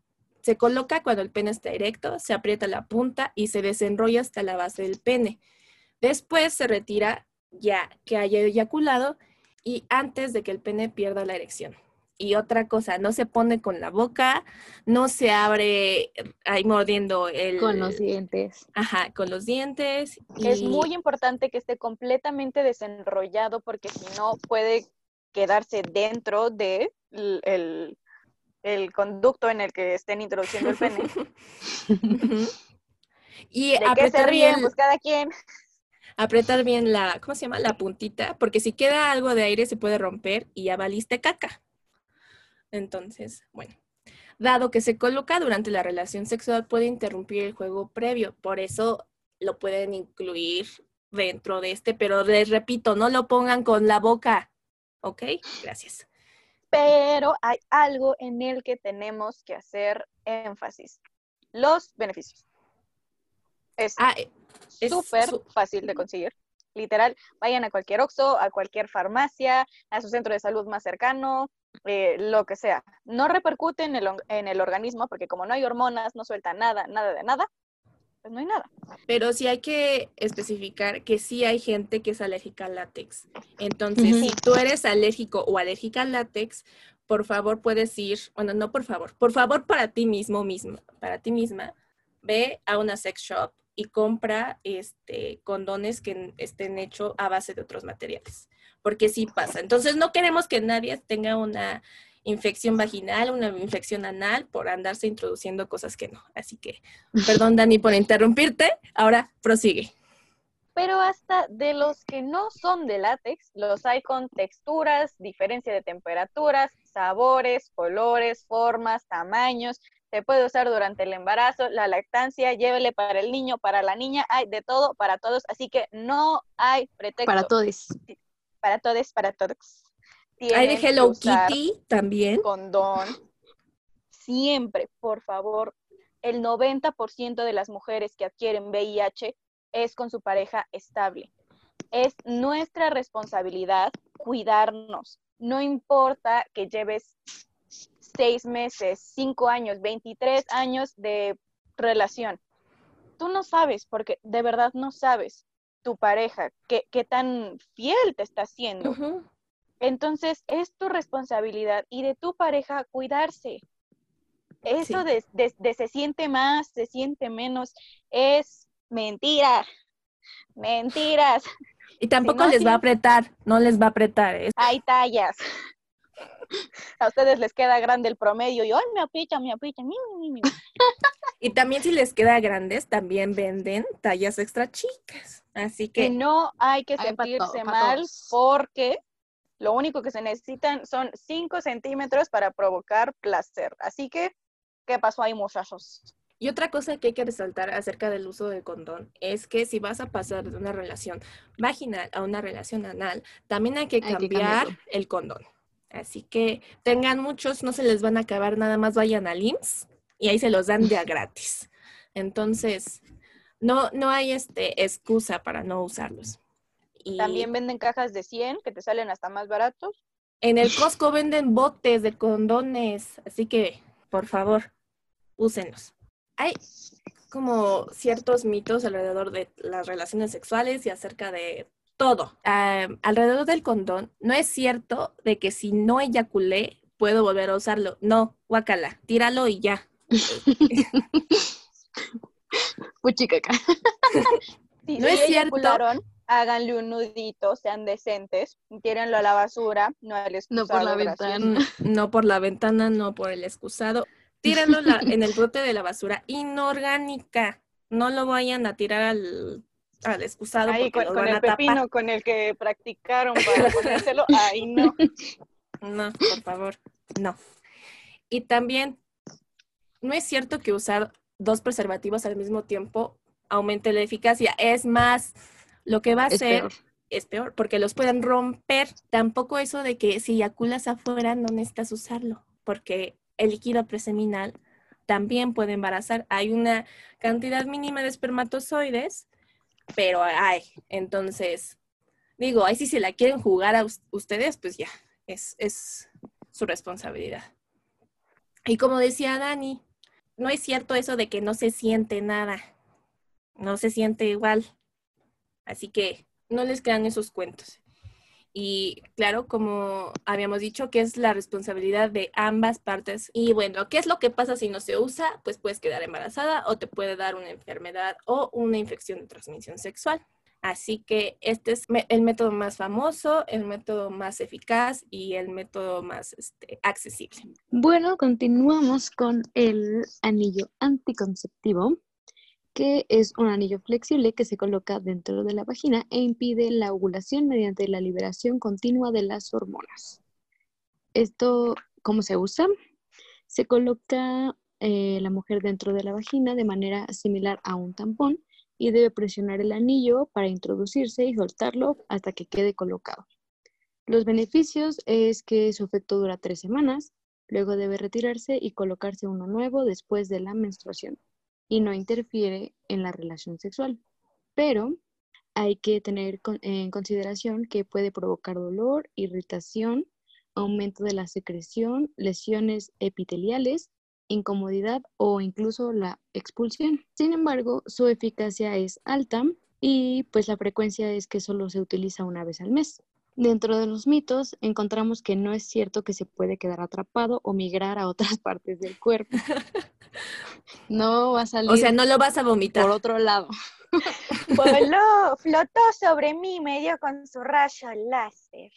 Se coloca cuando el pene está erecto, se aprieta la punta y se desenrolla hasta la base del pene. Después se retira ya que haya eyaculado y antes de que el pene pierda la erección y otra cosa, no se pone con la boca, no se abre ahí mordiendo el... Con los dientes. Ajá, con los dientes. Es muy importante que esté completamente desenrollado porque si no puede quedarse dentro de el, conducto en el que estén introduciendo el pene. y ¿De qué se ríen? Bien, pues cada quien. Apretar bien la, ¿cómo se llama? La puntita, porque si queda algo de aire se puede romper y ya valiste caca. Entonces, bueno, dado que se coloca durante la relación sexual puede interrumpir el juego previo, por eso lo pueden incluir dentro de este, pero les repito, no lo pongan con la boca, ¿ok? Gracias. Pero hay algo en el que tenemos que hacer énfasis, los beneficios. Es ah, eh, súper fácil de conseguir. Literal, vayan a cualquier OXO, a cualquier farmacia, a su centro de salud más cercano, eh, lo que sea. No repercute en el, en el organismo porque como no hay hormonas, no suelta nada, nada de nada, pues no hay nada. Pero sí hay que especificar que sí hay gente que es alérgica al látex. Entonces, si tú eres alérgico o alérgica al látex, por favor puedes ir, bueno, no por favor, por favor para ti mismo, mismo para ti misma, ve a una sex shop y compra este condones que estén hechos a base de otros materiales porque sí pasa. Entonces no queremos que nadie tenga una infección vaginal, una infección anal por andarse introduciendo cosas que no. Así que, perdón Dani por interrumpirte, ahora prosigue. Pero hasta de los que no son de látex, los hay con texturas, diferencia de temperaturas, sabores, colores, formas, tamaños. Se puede usar durante el embarazo, la lactancia, llévele para el niño, para la niña, hay de todo para todos, así que no hay pretexto. Para todos para todos, para todos. Hay de Hello Kitty también. Condón. Siempre, por favor, el 90% de las mujeres que adquieren VIH es con su pareja estable. Es nuestra responsabilidad cuidarnos. No importa que lleves seis meses, cinco años, 23 años de relación. Tú no sabes, porque de verdad no sabes tu pareja, qué, qué tan fiel te está haciendo. Entonces, es tu responsabilidad y de tu pareja cuidarse. Eso de, se siente más, se siente menos, es mentira. Mentiras. Y tampoco no, les va a apretar, no les va a apretar. ¿eh? Hay tallas. A ustedes les queda grande el promedio y ¡ay, me aprieta, me aprieta! Mi, mi, mi, mi". Y también si les queda grandes, también venden tallas extra chicas. Así Y que no hay que sentirse mal porque lo único que se necesitan son 5 centímetros para provocar placer. Así que, ¿qué pasó ahí, muchachos? Y otra cosa que hay que resaltar acerca del uso del condón es que si vas a pasar de una relación vaginal a una relación anal, también hay que Hay que cambiar el condón. Así que tengan muchos, no se les van a acabar, nada más vayan al IMSS y ahí se los dan ya gratis. Entonces, no, no hay este, excusa para no usarlos. Y También venden cajas de 100 que te salen hasta más baratos. en el Costco venden botes de condones, así que, por favor, úsenlos. Hay como ciertos mitos alrededor de las relaciones sexuales y acerca de todo. Alrededor del condón, no es cierto de que si no eyaculé, puedo volver a usarlo. No, guácala, tíralo y ya. Puchicaca. Si No es cierto. háganle un nudito, sean decentes, tírenlo a la basura, no al No por la excusado, gracias. ventana. No por la ventana, no por el excusado. Tírenlo la- en el bote de la basura inorgánica. No lo vayan a tirar al, al excusado Ahí porque con, lo con van el a tapar. pepino con el que practicaron para ponérselo, ahí no. No, por favor, no. Y también, no es cierto que usar dos preservativos al mismo tiempo aumente la eficacia. Es más, lo que va a Es hacer peor. es peor porque los pueden romper. Tampoco eso de que si eyaculas afuera no necesitas usarlo, porque el líquido preseminal también puede embarazar. Hay una cantidad mínima de espermatozoides, pero hay. Entonces, digo, ahí si se la quieren jugar a us- ustedes, pues ya, es, es su responsabilidad. Y como decía Dani, no es cierto eso de que no se siente nada. No se siente igual. Así que no les quedan esos cuentos. Y claro, como habíamos dicho, que es la responsabilidad de ambas partes. Y bueno, ¿qué es lo que pasa si no se usa? Pues puedes quedar embarazada o te puede dar una enfermedad o una infección de transmisión sexual. Así que este es el método más famoso, el método más eficaz y el método más este, accesible. Bueno, continuamos con el anillo anticonceptivo, que es un anillo flexible que se coloca dentro de la vagina e impide la ovulación mediante la liberación continua de las hormonas. Esto, ¿cómo se usa? Se coloca eh, la mujer dentro de la vagina de manera similar a un tampón y debe presionar el anillo para introducirse y soltarlo hasta que quede colocado. Los beneficios es que su efecto dura tres semanas, luego debe retirarse y colocarse uno nuevo después de la menstruación y no interfiere en la relación sexual. Pero hay que tener en consideración que puede provocar dolor, irritación, aumento de la secreción, lesiones epiteliales, incomodidad o incluso la expulsión. Sin embargo, su eficacia es alta y pues la frecuencia es que solo se utiliza una vez al mes. Dentro de los mitos encontramos que no es cierto que se puede quedar atrapado o migrar a otras partes del cuerpo. No va a salir O sea, no lo vas a vomitar. por otro lado. Voló, flotó sobre mí, me dio con su rayo láser.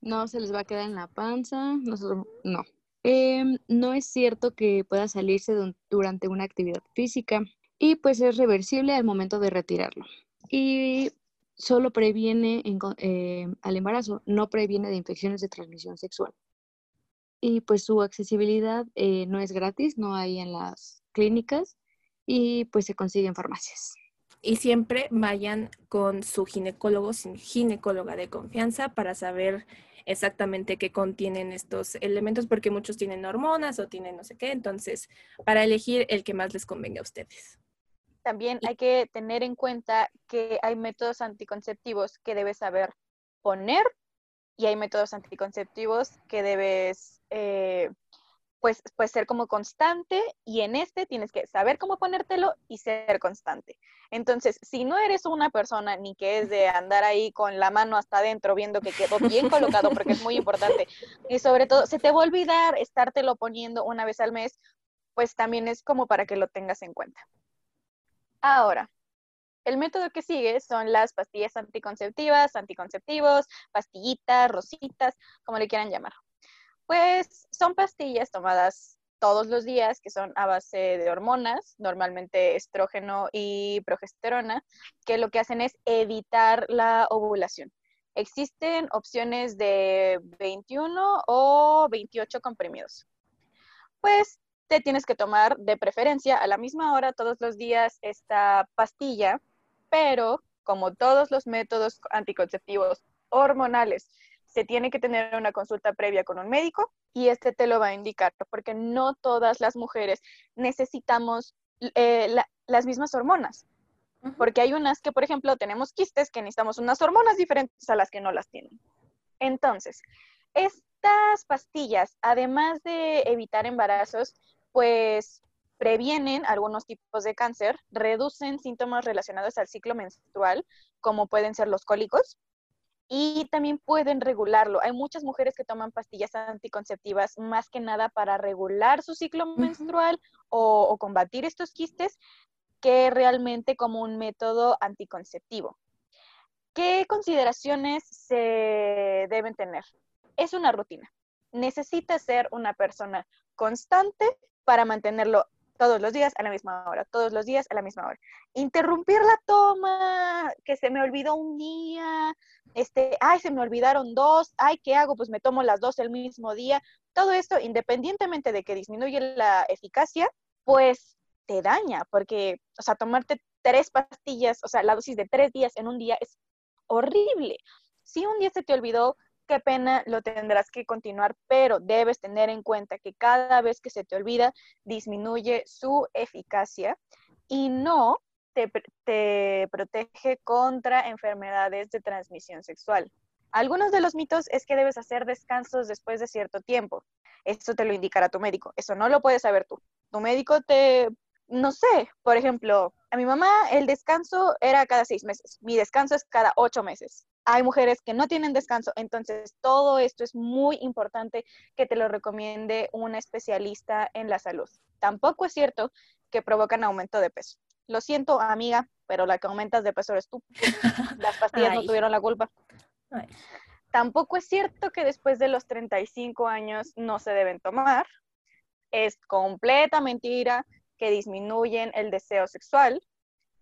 No se les va a quedar en la panza. Nosotros, no. Em, no es cierto que pueda salirse durante una actividad física y pues es reversible al momento de retirarlo. Y solo previene eh, al embarazo, no previene de infecciones de transmisión sexual. Y pues su accesibilidad eh, no es gratis, no hay en las clínicas y pues se consigue en farmacias. Y siempre vayan con su ginecólogo, sin ginecóloga de confianza para saber exactamente qué contienen estos elementos, porque muchos tienen hormonas o tienen no sé qué, entonces para elegir el que más les convenga a ustedes. También hay que tener en cuenta que hay métodos anticonceptivos que debes saber poner y hay métodos anticonceptivos que debes eh, pues, pues ser como constante y en este tienes que saber cómo ponértelo y ser constante. Entonces, si no eres una persona ni que es de andar ahí con la mano hasta adentro viendo que quedó bien colocado, porque es muy importante, y sobre todo, se te va a olvidar estártelo poniendo una vez al mes, pues también es como para que lo tengas en cuenta. Ahora, El método que sigue son las pastillas anticonceptivas, anticonceptivos, pastillitas, rositas, como le quieran llamar. Pues son pastillas tomadas todos los días que son a base de hormonas, normalmente estrógeno y progesterona, que lo que hacen es evitar la ovulación. Existen opciones de 21 o 28 comprimidos. Pues te tienes que tomar de preferencia a la misma hora todos los días esta pastilla, pero como todos los métodos anticonceptivos hormonales se tiene que tener una consulta previa con un médico y este te lo va a indicar, porque no todas las mujeres necesitamos eh, las mismas hormonas. Porque hay unas que, por ejemplo, tenemos quistes que necesitamos unas hormonas diferentes a las que no las tienen. Entonces, estas pastillas, además de evitar embarazos, pues previenen algunos tipos de cáncer, reducen síntomas relacionados al ciclo menstrual, como pueden ser los cólicos, y también pueden regularlo. Hay muchas mujeres que toman pastillas anticonceptivas más que nada para regular su ciclo menstrual o, combatir estos quistes que realmente como un método anticonceptivo. ¿Qué consideraciones se deben tener? Es una rutina. Necesita ser una persona constante para mantenerlo todos los días a la misma hora, todos los días a la misma hora. Interrumpir la toma, que se me olvidó un día, este, ay, se me olvidaron dos, ay, ¿qué hago? Pues me tomo las dos el mismo día. Todo esto, independientemente de que disminuye la eficacia, pues te daña, porque, o sea, tomarte tres pastillas, o sea, la dosis de tres días en un día es horrible. Si un día se te olvidó, qué pena, lo tendrás que continuar, pero debes tener en cuenta que cada vez que se te olvida, disminuye su eficacia y no te, protege contra enfermedades de transmisión sexual. Algunos de los mitos es que debes hacer descansos después de cierto tiempo. Eso te lo indicará tu médico. Eso no lo puedes saber tú. Tu médico te, no sé, por ejemplo, a mi mamá el descanso era cada seis meses. Mi descanso es cada ocho meses hay mujeres que no tienen descanso, entonces todo esto es muy importante que te lo recomiende un especialista en la salud. Tampoco es cierto que provocan aumento de peso. Lo siento, amiga, pero la que aumentas de peso eres tú. Las pastillas no tuvieron la culpa. Tampoco es cierto que después de los 35 años no se deben tomar. Es completa mentira que disminuyen el deseo sexual.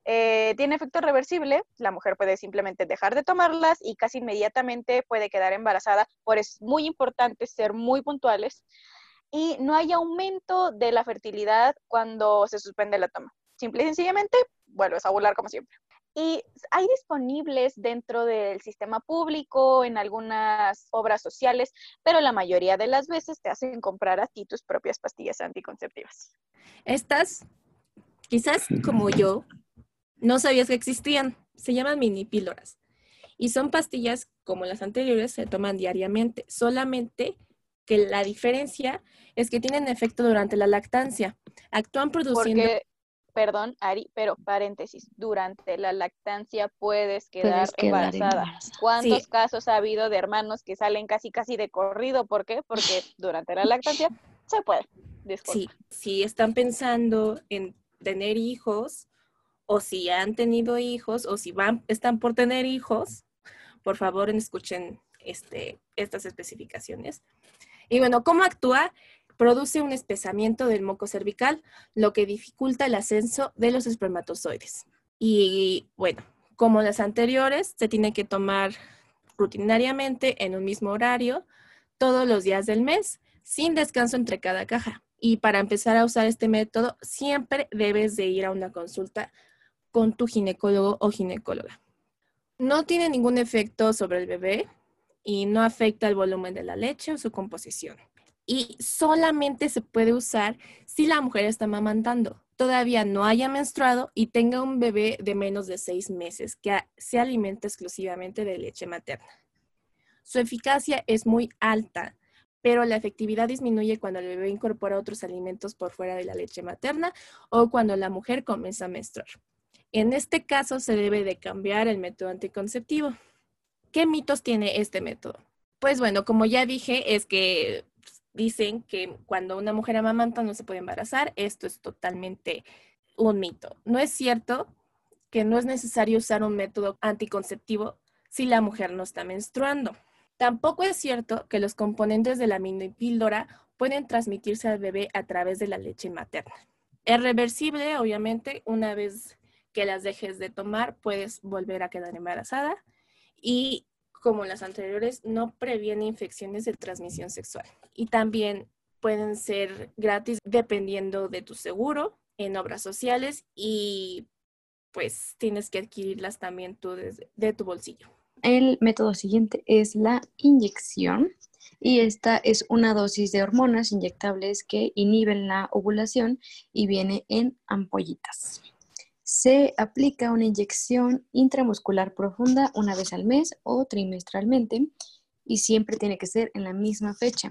Eh, tiene efecto reversible, la mujer puede simplemente dejar de tomarlas y casi inmediatamente puede quedar embarazada, por eso es muy importante ser muy puntuales. Y no hay aumento de la fertilidad cuando se suspende la toma. Simple y sencillamente vuelves a volar como siempre. Y hay disponibles dentro del sistema público, en algunas obras sociales, pero la mayoría de las veces te hacen comprar a ti tus propias pastillas anticonceptivas. Estas, quizás como yo, no sabías que existían. Se llaman mini píldoras. Y son pastillas como las anteriores, se toman diariamente. Solamente que la diferencia es que tienen efecto durante la lactancia. Actúan produciendo... Porque, perdón, Ari, pero paréntesis, durante la lactancia puedes quedar, embarazada. ¿Cuántos casos ha habido de hermanos que salen casi casi de corrido? ¿Por qué? Porque durante la lactancia se puede. Sí, si están pensando en tener hijos, o si han tenido hijos o si van, están por tener hijos, por favor escuchen este, estas especificaciones. Y bueno, ¿cómo actúa? Produce un espesamiento del moco cervical, lo que dificulta el ascenso de los espermatozoides. Y bueno, como las anteriores, se tiene que tomar rutinariamente en un mismo horario, todos los días del mes, sin descanso entre cada caja. Y para empezar a usar este método, siempre debes de ir a una consulta con tu ginecólogo o ginecóloga. No tiene ningún efecto sobre el bebé y no afecta el volumen de la leche o su composición. Y solamente se puede usar si la mujer está amamantando, todavía no haya menstruado y tenga un bebé de menos de seis meses que se alimenta exclusivamente de leche materna. Su eficacia es muy alta, pero la efectividad disminuye cuando el bebé incorpora otros alimentos por fuera de la leche materna o cuando la mujer comienza a menstruar. En este caso se debe de cambiar el método anticonceptivo. ¿Qué mitos tiene este método? Pues bueno, como ya dije, es que dicen que cuando una mujer amamanta no se puede embarazar. Esto es totalmente un mito. No es cierto. que no es necesario usar un método anticonceptivo si la mujer no está menstruando. Tampoco es cierto que los componentes de la píldora pueden transmitirse al bebé a través de la leche materna. Es reversible, obviamente, una vez que las dejes de tomar, puedes volver a quedar embarazada y como las anteriores, no previene infecciones de transmisión sexual. Y también pueden ser gratis dependiendo de tu seguro en obras sociales y pues tienes que adquirirlas también tú de tu bolsillo. El método siguiente es la inyección y esta es una dosis de hormonas inyectables que inhiben la ovulación y viene en ampollitas. Se aplica una inyección intramuscular profunda una vez al mes o trimestralmente y siempre tiene que ser en la misma fecha.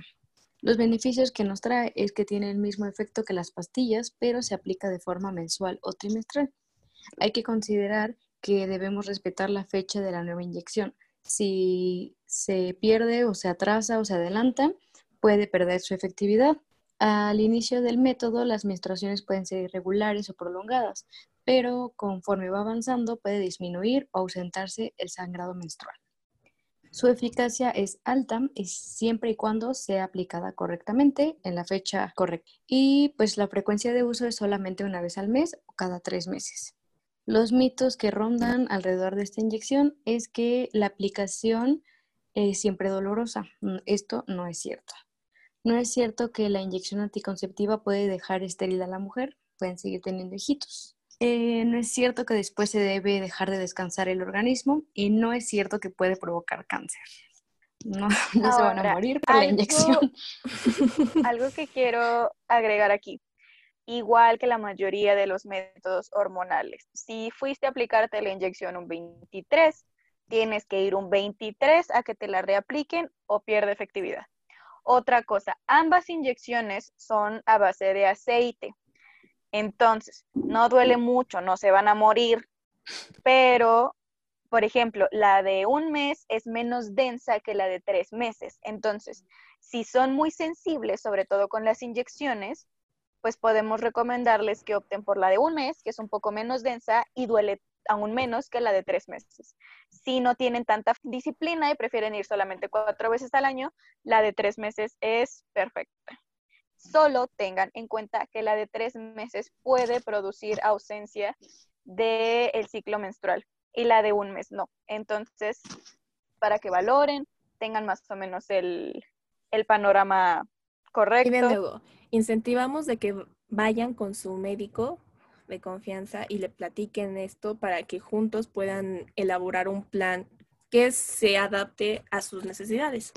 Los beneficios que nos trae es que tiene el mismo efecto que las pastillas, pero se aplica de forma mensual o trimestral. Hay que considerar que debemos respetar la fecha de la nueva inyección. Si se pierde o se atrasa o se adelanta, puede perder su efectividad. Al inicio del método, las menstruaciones pueden ser irregulares o prolongadas, pero conforme va avanzando puede disminuir o ausentarse el sangrado menstrual. Su eficacia es alta y siempre y cuando sea aplicada correctamente en la fecha correcta. Y pues la frecuencia de uso es solamente una vez al mes o cada tres meses. Los mitos que rondan alrededor de esta inyección es que la aplicación es siempre dolorosa. Mm, esto no es cierto. No es cierto que la inyección anticonceptiva puede dejar estéril a la mujer, pueden seguir teniendo hijitos. Eh, no es cierto que después se debe dejar de descansar el organismo y no es cierto que puede provocar cáncer. No, se van a morir por la inyección. Algo que quiero agregar aquí, igual que la mayoría de los métodos hormonales. Si fuiste a aplicarte la inyección un 23, tienes que ir un 23 a que te la reapliquen o pierde efectividad. Otra cosa, ambas inyecciones son a base de aceite. Entonces, no duele mucho, no se van a morir, pero, por ejemplo, la de un mes es menos densa que la de tres meses. Entonces, si son muy sensibles, sobre todo con las inyecciones, pues podemos recomendarles que opten por la de un mes, que es un poco menos densa y duele aún menos que la de tres meses. Si no tienen tanta disciplina y prefieren ir solamente cuatro veces al año, la de tres meses es perfecta solo tengan en cuenta que la de tres meses puede producir ausencia del ciclo menstrual y la de un mes no. Entonces, para que valoren, tengan más o menos el, panorama correcto. Y de nuevo, incentivamos de que vayan con su médico de confianza y le platiquen esto para que juntos puedan elaborar un plan que se adapte a sus necesidades.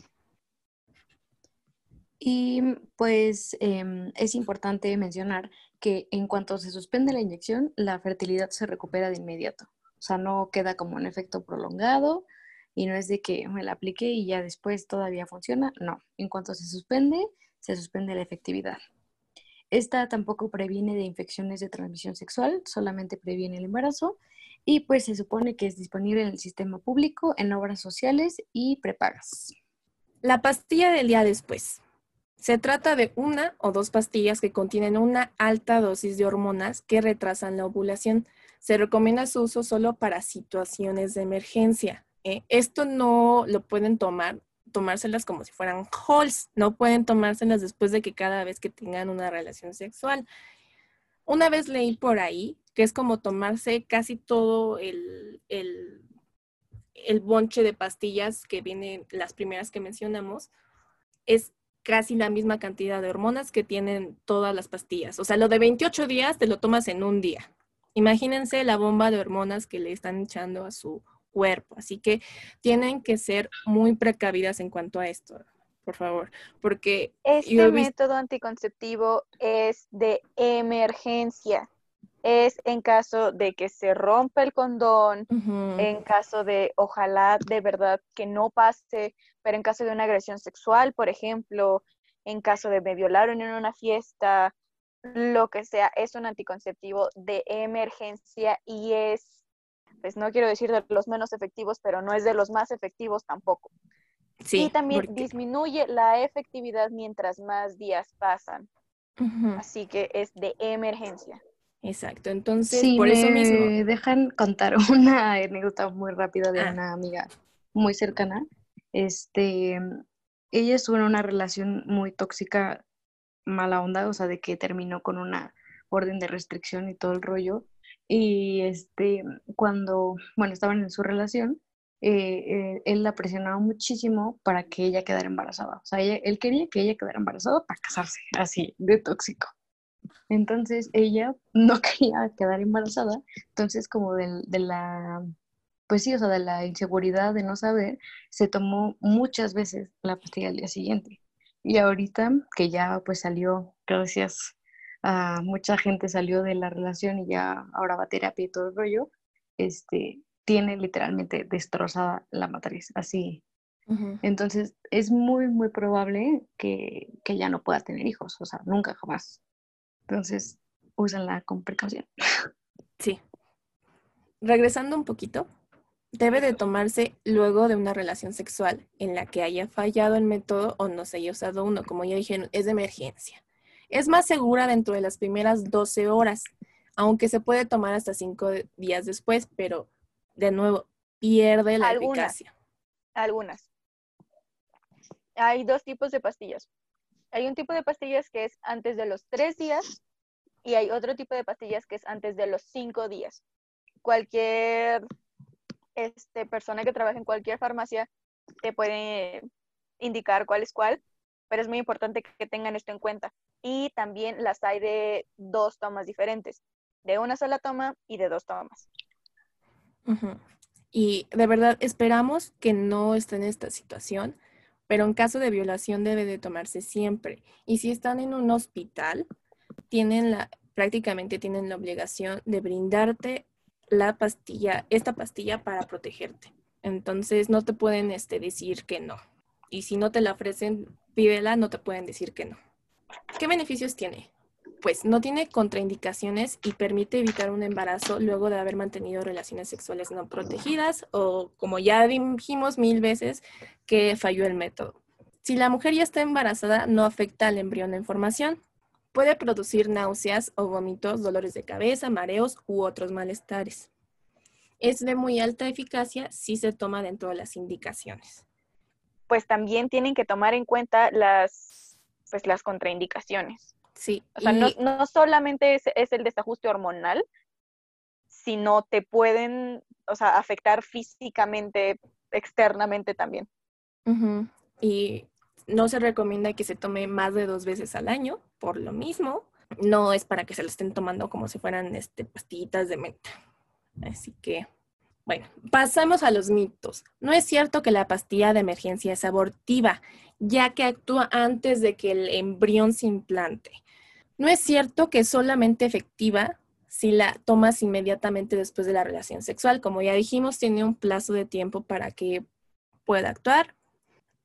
Y pues em, es importante mencionar que en cuanto se suspende la inyección, la fertilidad se recupera de inmediato. O sea, no queda como un efecto prolongado y no es de que me la aplique y ya después todavía funciona. No, en cuanto se suspende, se suspende la efectividad. Esta tampoco previene de infecciones de transmisión sexual, solamente previene el embarazo y pues se supone que es disponible en el sistema público, en obras sociales y prepagas. La pastilla del día después. Se trata de una o dos pastillas que contienen una alta dosis de hormonas que retrasan la ovulación. Se recomienda su uso solo para situaciones de emergencia. ¿eh? Esto no lo pueden tomar, tomárselas como si fueran halls, no pueden tomárselas después de que cada vez que tengan una relación sexual. Una vez leí por ahí que es como tomarse casi todo el, el, el bonche de pastillas que vienen, las primeras que mencionamos, es casi la misma cantidad de hormonas que tienen todas las pastillas. O sea, lo de 28 días te lo tomas en un día. Imagínense la bomba de hormonas que le están echando a su cuerpo. Así que tienen que ser muy precavidas en cuanto a esto, por favor, porque... Este método anticonceptivo es de emergencia. Es en caso de que se rompa el condón, en caso de, ojalá de verdad que no pase, pero en caso de una agresión sexual, por ejemplo, en caso de me violaron en una fiesta, lo que sea, es un anticonceptivo de emergencia y es, pues no quiero decir de los menos efectivos, pero no es de los más efectivos tampoco. Sí, y también disminuye la efectividad mientras más días pasan. Así que es de emergencia. Exacto, entonces Sí, por eso me mismo. dejan contar una anécdota muy rápida de Ah. una amiga muy cercana. Este, ella estuvo en una relación muy tóxica, mala onda, o sea, de que terminó con una orden de restricción y todo el rollo. Y este, cuando, bueno, estaban en su relación, eh, eh, él la presionaba muchísimo para que ella quedara embarazada. O sea, ella- él quería que ella quedara embarazada para casarse, así, de tóxico. Entonces ella no quería quedar embarazada, entonces como del- de, la, pues sí, o sea, de la inseguridad de no saber, se tomó muchas veces la pastilla al día siguiente. Y ahorita que ya pues salió, gracias a mucha gente salió de la relación y ya ahora va a terapia y todo el rollo, este, tiene literalmente destrozada la matriz, así. Entonces es muy, muy probable que, que ya no pueda tener hijos, o sea, nunca jamás. Entonces, úsenla con precaución. Sí. Regresando un poquito, debe de tomarse luego de una relación sexual en la que haya fallado el método o no se haya usado uno, como ya dijeron, es de emergencia. Es más segura dentro de las primeras 12 horas, aunque se puede tomar hasta 5 días después, pero de nuevo, pierde la Algunas. eficacia. Algunas. Hay dos tipos de pastillas. Hay un tipo de pastillas que es antes de los tres días y hay otro tipo de pastillas que es antes de los cinco días. Cualquier este, persona que trabaje en cualquier farmacia te puede indicar cuál es cuál, pero es muy importante que tengan esto en cuenta. Y también las hay de dos tomas diferentes, de una sola toma y de dos tomas. Ujú. Y de verdad esperamos que no esté en esta situación, pero en caso de violación debe de tomarse siempre. Y si están en un hospital, tienen la, prácticamente tienen la obligación de brindarte la pastilla, esta pastilla para protegerte. Entonces no te pueden este, decir que no. Y si no te la ofrecen, pídela, no te pueden decir que no. ¿Qué beneficios tiene? Pues no tiene contraindicaciones y permite evitar un embarazo luego de haber mantenido relaciones sexuales no protegidas o, como ya dijimos mil veces, que falló el método. Si la mujer ya está embarazada, no afecta al embrión en formación. Puede producir náuseas o vómitos, dolores de cabeza, mareos u otros malestares. Es de muy alta eficacia si se toma dentro de las indicaciones. Pues también tienen que tomar en cuenta las, pues, las contraindicaciones. Sí, O sea, y- no, no solamente es, es el desajuste hormonal, sino te pueden, o sea, afectar físicamente, externamente también. Y no se recomienda que se tome más de dos veces al año, por lo mismo. No es para que se lo estén tomando como si fueran este, pastillitas de menta. Así que, bueno, pasamos a los mitos. No es cierto que la pastilla de emergencia es abortiva, ya que actúa antes de que el embrión se implante. No es cierto que es solamente efectiva si la tomas inmediatamente después de la relación sexual. Como ya dijimos, tiene un plazo de tiempo para que pueda actuar.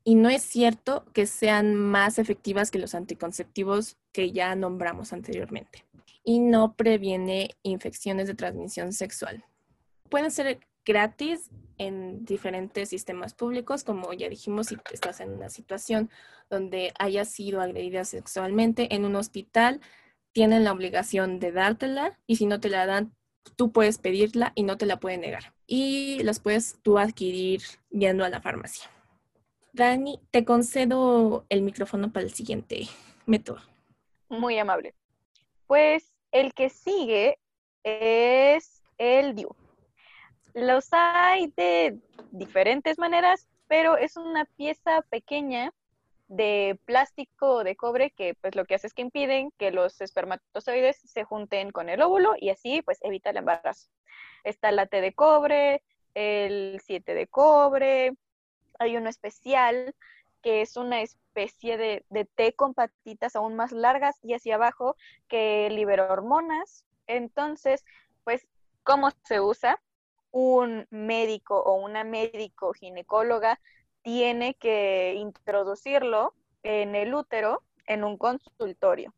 Y no es cierto que sean más efectivas que los anticonceptivos que ya nombramos anteriormente. Y no previene infecciones de transmisión sexual. Pueden ser gratis en diferentes sistemas públicos, como ya dijimos, si estás en una situación donde hayas sido agredida sexualmente en un hospital, tienen la obligación de dártela y si no te la dan, tú puedes pedirla y no te la pueden negar. Y las puedes tú adquirir yendo a la farmacia. Dani, te concedo el micrófono para el siguiente método. Muy amable. Pues el que sigue es el DIU. Los hay de diferentes maneras, pero es una pieza pequeña de plástico o de cobre que pues lo que hace es que impiden que los espermatozoides se junten con el óvulo y así pues evita el embarazo. Está la T de cobre, el 7 de cobre, hay uno especial que es una especie de, de té con patitas aún más largas y hacia abajo que libera hormonas. Entonces, pues, ¿cómo se usa? Un médico o una médico ginecóloga tiene que introducirlo en el útero en un consultorio.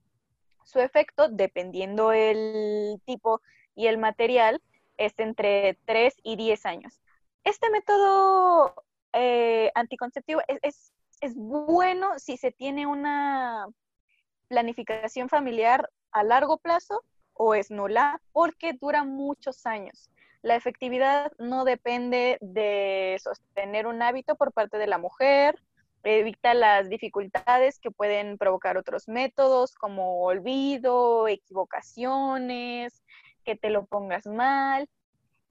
Su efecto, dependiendo el tipo y el material, es entre 3 y 10 años. Este método eh, anticonceptivo es, es, es, bueno si se tiene una planificación familiar a largo plazo o es nula porque dura muchos años. La efectividad no depende de sostener un hábito por parte de la mujer, evita las dificultades que pueden provocar otros métodos como olvido, equivocaciones, que te lo pongas mal.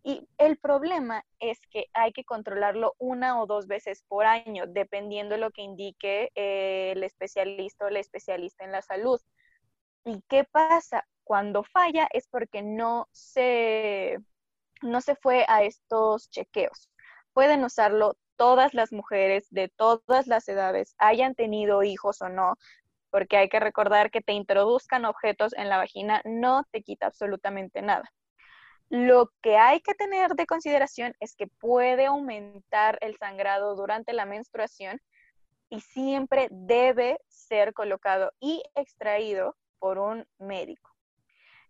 Y el problema es que hay que controlarlo una o dos veces por año, dependiendo de lo que indique eh, el especialista o la especialista en la salud. ¿Y qué pasa? Cuando falla es porque no se, no se fue a estos chequeos. Pueden usarlo todas las mujeres de todas las edades, hayan tenido hijos o no, porque hay que recordar que te introduzcan objetos en la vagina no te quita absolutamente nada. Lo que hay que tener de consideración es que puede aumentar el sangrado durante la menstruación y siempre debe ser colocado y extraído por un médico.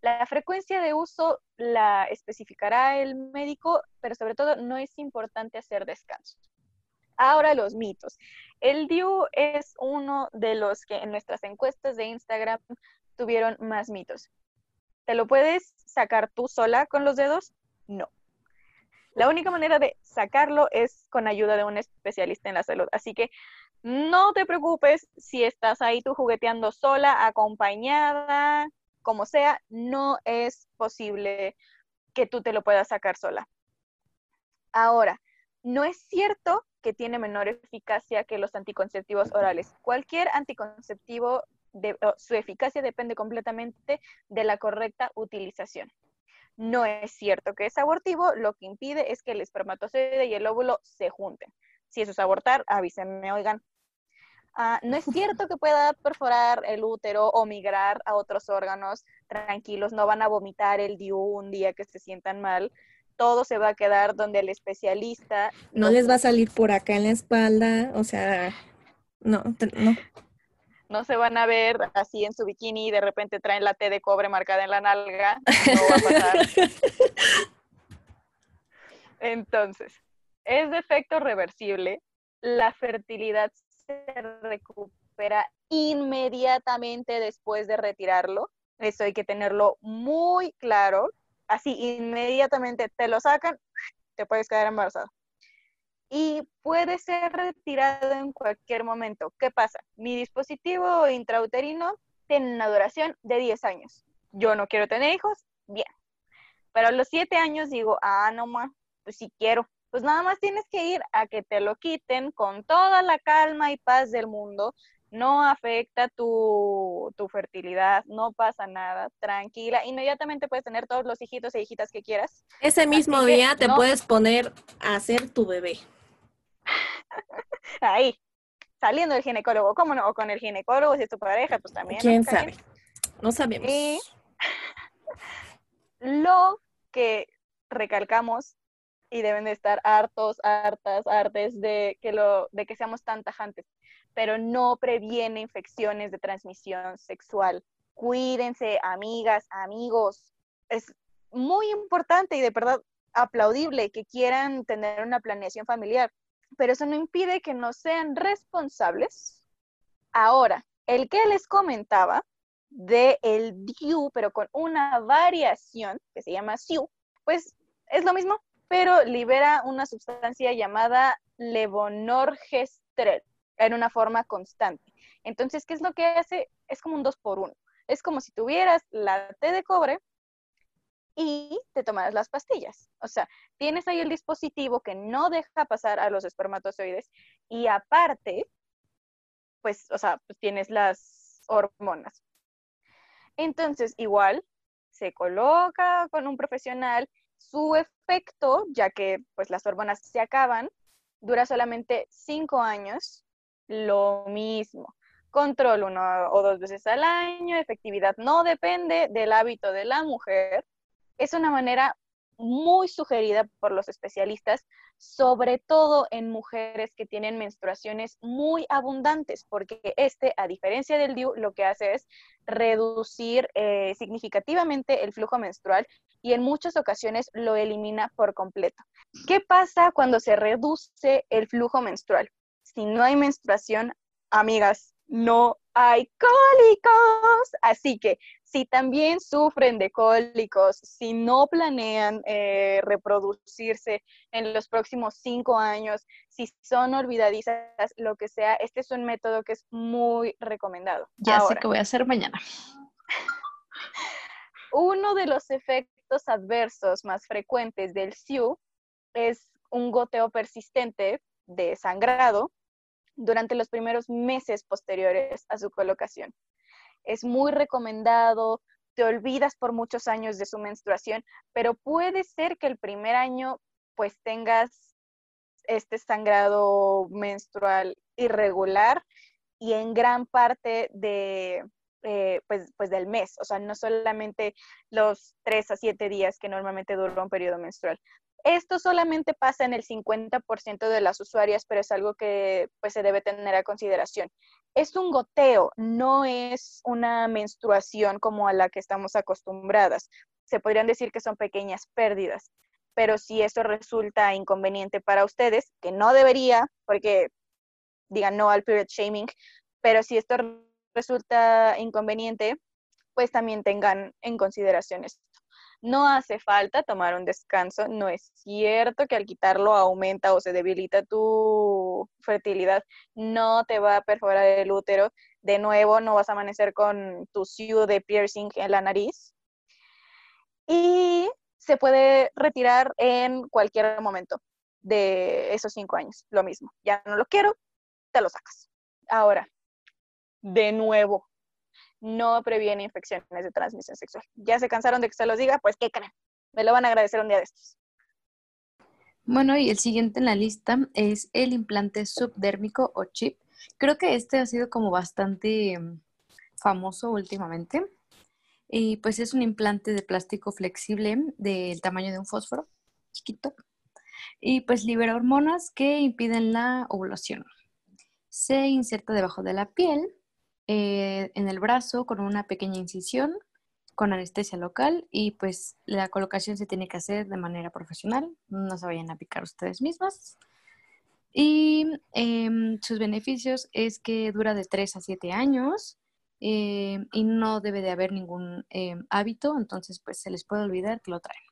La frecuencia de uso la especificará el médico, pero sobre todo no es importante hacer descanso. Ahora los mitos. El DIU es uno de los que en nuestras encuestas de Instagram tuvieron más mitos. ¿Te lo puedes sacar tú sola con los dedos? No. La única manera de sacarlo es con ayuda de un especialista en la salud. Así que no te preocupes si estás ahí tú jugueteando sola, acompañada, como sea, no es posible que tú te lo puedas sacar sola. Ahora, no es cierto que tiene menor eficacia que los anticonceptivos orales. Cualquier anticonceptivo, de, su eficacia depende completamente de la correcta utilización. No es cierto que es abortivo, lo que impide es que el espermatozoide y el óvulo se junten. Si eso es abortar, avísenme, oigan. Ah, no es cierto que pueda perforar el útero o migrar a otros órganos. Tranquilos, no van a vomitar el DIU un día que se sientan mal todo se va a quedar donde el especialista... No les va a salir por acá en la espalda, o sea, no, no. No se van a ver así en su bikini y de repente traen la T de cobre marcada en la nalga. No va a pasar. Entonces, es de efecto reversible. La fertilidad se recupera inmediatamente después de retirarlo. Eso hay que tenerlo muy claro así inmediatamente te lo sacan, te puedes quedar embarazado. Y puede ser retirado en cualquier momento. ¿Qué pasa? Mi dispositivo intrauterino tiene una duración de 10 años. Yo no quiero tener hijos, bien. Pero a los 7 años digo, ah, no más, pues si quiero. Pues nada más tienes que ir a que te lo quiten con toda la calma y paz del mundo no afecta tu, fertilidad, no pasa nada, tranquila, inmediatamente puedes tener todos los hijitos e hijitas que quieras. Ese mismo día te puedes poner a hacer tu bebé. Ahí, saliendo del ginecólogo, ¿cómo no? O con el ginecólogo, si es tu pareja, pues también. ¿Quién sabe? No sabemos. Y lo que recalcamos y deben de estar hartos, hartas, hartes de que, lo, de que seamos tan tajantes pero no previene infecciones de transmisión sexual. Cuídense, amigas, amigos. Es muy importante y de verdad aplaudible que quieran tener una planeación familiar, pero eso no impide que no sean responsables. Ahora, el que les comentaba de el DIU, pero con una variación que se llama SIU, pues es lo mismo, pero libera una sustancia llamada levonorgestrel en una forma constante. Entonces, ¿qué es lo que hace? Es como un dos por uno. Es como si tuvieras la T de cobre y te tomaras las pastillas. O sea, tienes ahí el dispositivo que no deja pasar a los espermatozoides y aparte, pues, o sea, pues tienes las hormonas. Entonces, igual, se coloca con un profesional, su efecto, ya que pues las hormonas se acaban, dura solamente cinco años lo mismo. Control uno o dos veces al año, efectividad no depende del hábito de la mujer. Es una manera muy sugerida por los especialistas, sobre todo en mujeres que tienen menstruaciones muy abundantes, porque este, a diferencia del DIU, lo que hace es reducir eh, significativamente el flujo menstrual y en muchas ocasiones lo elimina por completo. ¿Qué pasa cuando se reduce el flujo menstrual? si no hay menstruación, amigas, no hay cólicos. Así que Si también sufren de cólicos, si no planean eh, reproducirse en los próximos cinco años, si son olvidadizas, lo que sea, este es un método que es muy recomendado. Ya sé que voy a hacer mañana. Uno de los efectos adversos más frecuentes del SIU es un goteo persistente de sangrado durante los primeros meses posteriores a su colocación. Es muy recomendado, te olvidas por muchos años de su menstruación, pero puede ser que el primer año pues tengas este sangrado menstrual irregular y en gran parte de, eh, pues, pues del mes, o sea, no solamente los tres a siete días que normalmente dura un periodo menstrual. Esto solamente pasa en el 50% de las usuarias, pero es algo que pues, se debe tener a consideración. Es un goteo, no es una menstruación como a la que estamos acostumbradas. Se podrían decir que son pequeñas pérdidas, pero si esto resulta inconveniente para ustedes, que no debería, porque digan no al period shaming, pero si esto resulta inconveniente, pues también tengan en consideración esto. No hace falta tomar un descanso, no es cierto que al quitarlo aumenta o se debilita tu fertilidad, no te va a perforar el útero, de nuevo no vas a amanecer con tu siu de piercing en la nariz. Y se puede retirar en cualquier momento de esos cinco años, lo mismo. Ya no lo quiero, te lo sacas. Ahora, de nuevo, no previene infecciones de transmisión sexual. ¿Ya se cansaron de que se los diga? Pues, ¿qué creen? Me lo van a agradecer un día de estos. Bueno, y el siguiente en la lista es el implante subdérmico o chip. Creo que este ha sido como bastante mm, famoso últimamente. Y pues es un implante de plástico flexible del tamaño de un fósforo, chiquito. Y pues libera hormonas que impiden la ovulación. Se inserta debajo de la piel eh, en el brazo con una pequeña incisión con anestesia local y pues la colocación se tiene que hacer de manera profesional, no se vayan a picar ustedes mismas. Y em, sus beneficios es que dura de 3 a 7 años em, y no debe de haber ningún em, hábito, entonces pues se les puede olvidar que lo traen.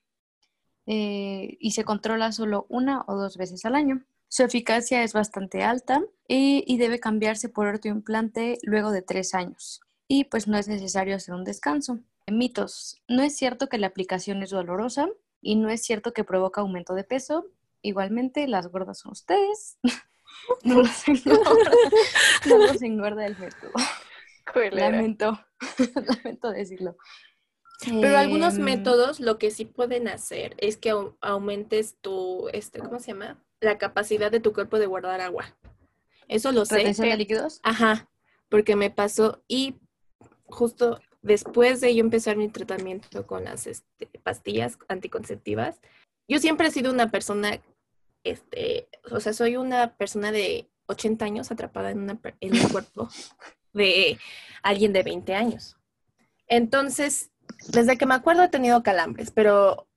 Eh, y se controla solo una o dos veces al año. Su eficacia es bastante alta y, debe cambiarse por otro implante luego de tres años. Y pues no es necesario hacer un descanso. Mitos. No es cierto que la aplicación es dolorosa y no es cierto que provoca aumento de peso. Igualmente, las gordas son ustedes. no los engorda, no los engorda el método. Lamento, lamento decirlo. Pero algunos em, métodos lo que sí pueden hacer es que aumentes tu, este, ¿cómo se llama? La capacidad de tu cuerpo de guardar agua. Eso lo sé. ¿Retención de líquidos? Ajá, porque me pasó y justo después de yo empezar mi tratamiento con las este, pastillas anticonceptivas, yo siempre he sido una persona, este, o sea, soy una persona de 80 años atrapada en, una, en el cuerpo de alguien de 20 años. Entonces, desde que me acuerdo he tenido calambres, pero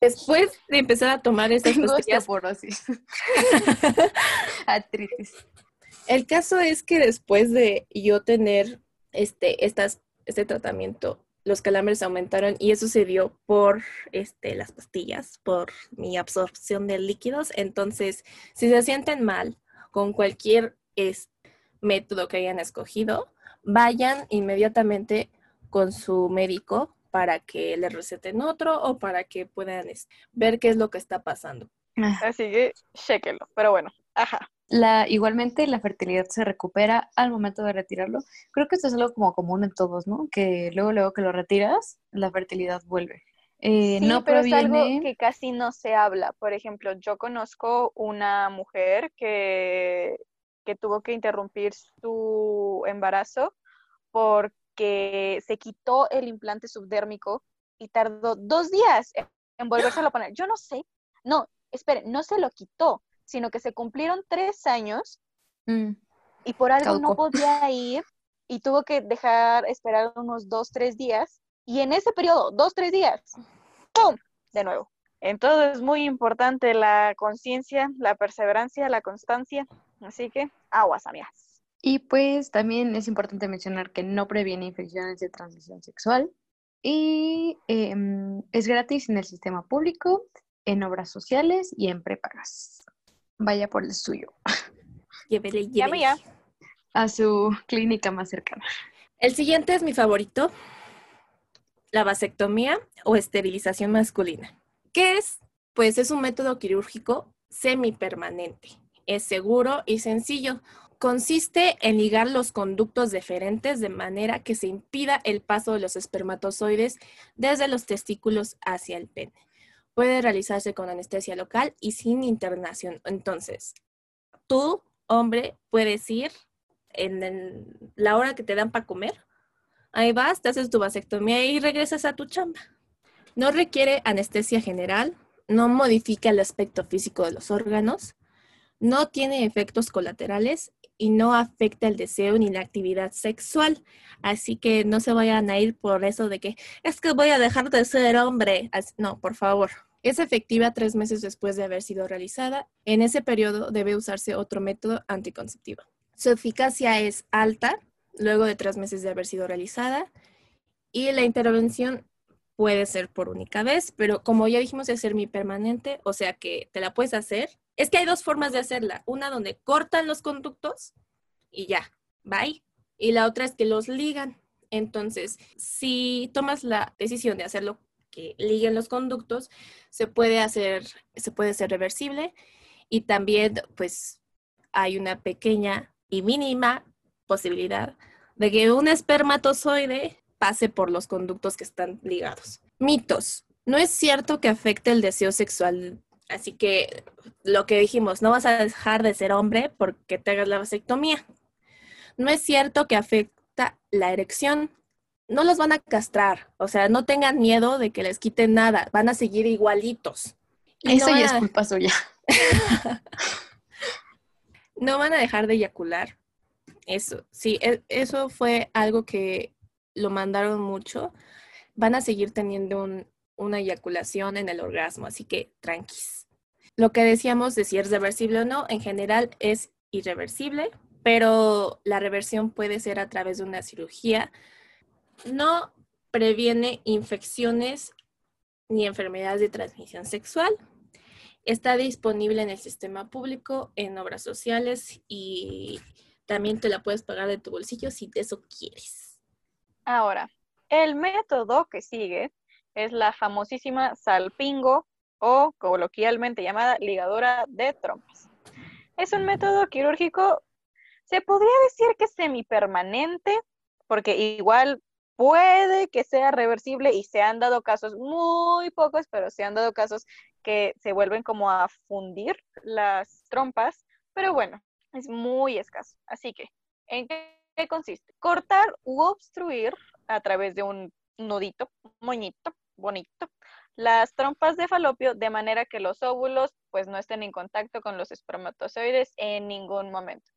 después de empezar a tomar estas pastillas... Artritis. El caso es que después de yo tener este, estas, este tratamiento, los calambres aumentaron y eso se dio por este, las pastillas, por mi absorción de líquidos. Entonces, si se sienten mal con cualquier método que hayan escogido, vayan inmediatamente con su médico para que le receten otro o para que puedan ver qué es lo que está pasando. Así que chequenlo, pero bueno, ajá. La, igualmente la fertilidad se recupera al momento de retirarlo. Creo que esto es algo como común en todos, ¿no? Que luego, luego que lo retiras, la fertilidad vuelve. Eh, sí, no pero es algo que casi no se habla. Por ejemplo, yo conozco una mujer que, que tuvo que interrumpir su embarazo por que se quitó el implante subdérmico y tardó dos días en volverse a poner. Yo no sé, no, espere, no se lo quitó, sino que se cumplieron tres años mm. y por algo no podía ir y tuvo que dejar esperar unos dos, tres días. Y en ese periodo, dos, tres días, ¡pum! De nuevo. Entonces es muy importante la conciencia, la perseverancia, la constancia. Así que aguas, amigas. Y pues también es importante mencionar que no previene infecciones de transmisión sexual y em, es gratis en el sistema público, en obras sociales y en prepagas. Vaya por el suyo. Llévele, llévele. A su clínica más cercana. El siguiente es mi favorito, la vasectomía o esterilización masculina. ¿Qué es? Pues es un método quirúrgico semipermanente. Es seguro y sencillo. Consiste en ligar los conductos deferentes de manera que se impida el paso de los espermatozoides desde los testículos hacia el pene. Puede realizarse con anestesia local y sin internación. Entonces, tú, hombre, puedes ir en la hora que te dan para comer. Ahí vas, te haces tu vasectomía y regresas a tu chamba. No requiere anestesia general, no modifica el aspecto físico de los órganos, no tiene efectos colaterales y no afecta el deseo ni la actividad sexual. Así que no se vayan a ir por eso de que es que voy a dejar de ser hombre. No, por favor. Es efectiva tres meses después de haber sido realizada. En ese periodo debe usarse otro método anticonceptivo. Su eficacia es alta luego de tres meses de haber sido realizada y la intervención puede ser por única vez, pero como ya dijimos, es permanente, o sea que te la puedes hacer. Es que hay dos formas de hacerla. Una donde cortan los conductos y ya, bye. Y la otra es que los ligan. Entonces, si tomas la decisión de hacerlo que liguen los conductos, se puede hacer, se puede ser reversible y también pues hay una pequeña y mínima posibilidad de que un espermatozoide pase por los conductos que están ligados. Mitos. No es cierto que afecte el deseo sexual. Así que lo que dijimos, no vas a dejar de ser hombre porque te hagas la vasectomía. No es cierto que afecta la erección. No los van a castrar. O sea, no tengan miedo de que les quiten nada. Van a seguir igualitos. Eso ya es culpa suya. no van a dejar de eyacular. Eso, sí, e, eso fue algo que lo mandaron mucho. Van a seguir teniendo una eyaculación en el orgasmo, así que tranquis. Lo que decíamos de si es reversible o no, en general es irreversible, pero la reversión puede ser a través de una cirugía. No previene infecciones ni enfermedades de transmisión sexual, Está disponible en el sistema público, en obras sociales y también te la puedes pagar de tu bolsillo si eso quieres. Ahora, el método que sigue es la famosísima salpingo o coloquialmente llamada ligadura de trompas. Es un método quirúrgico, se podría decir que semipermanente, porque igual puede que sea reversible y se han dado casos, muy pocos, pero se han dado casos que se vuelven como a fundir las trompas, pero bueno, es muy escaso. Así que, ¿en qué consiste? Cortar u obstruir a través de un nudito, moñito, bonito, las trompas de falopio de manera que los óvulos pues no estén en contacto con los espermatozoides en ningún momento.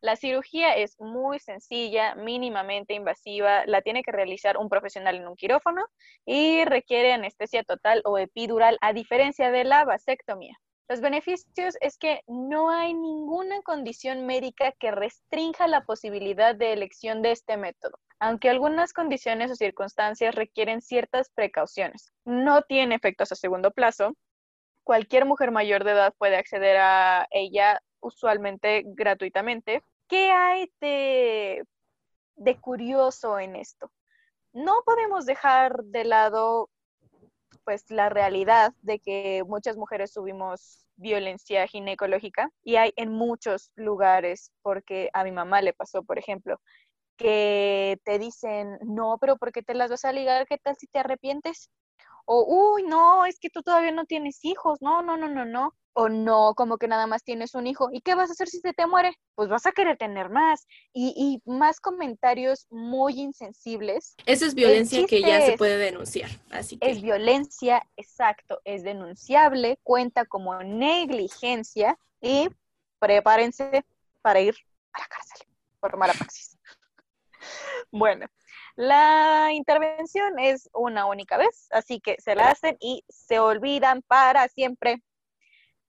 La cirugía es muy sencilla, mínimamente invasiva, la tiene que realizar un profesional en un quirófano y requiere anestesia total o epidural, a diferencia de la vasectomía. Los beneficios es que no hay ninguna condición médica que restrinja la posibilidad de elección de este método, aunque algunas condiciones o circunstancias requieren ciertas precauciones. No tiene efectos a segundo plazo. Cualquier mujer mayor de edad puede acceder a ella usualmente gratuitamente ¿Qué hay de, curioso en esto? No podemos dejar de lado pues la realidad de que muchas mujeres subimos violencia ginecológica y hay en muchos lugares, porque a mi mamá le pasó, por ejemplo, que te dicen, no, pero ¿por qué te las vas a ligar? ¿Qué tal si te arrepientes? O, uy, no, es que tú todavía no tienes hijos, no, no, no, no, no o no, como que nada más tienes un hijo. ¿Y qué vas a hacer si se te muere? Pues vas a querer tener más. Y, más comentarios muy insensibles. Esa es violencia que ya se puede denunciar. Así que... Es violencia, exacto, es denunciable, cuenta como negligencia y prepárense para ir a la cárcel por mala praxis. bueno, la intervención es una única vez, así que se la hacen y se olvidan para siempre.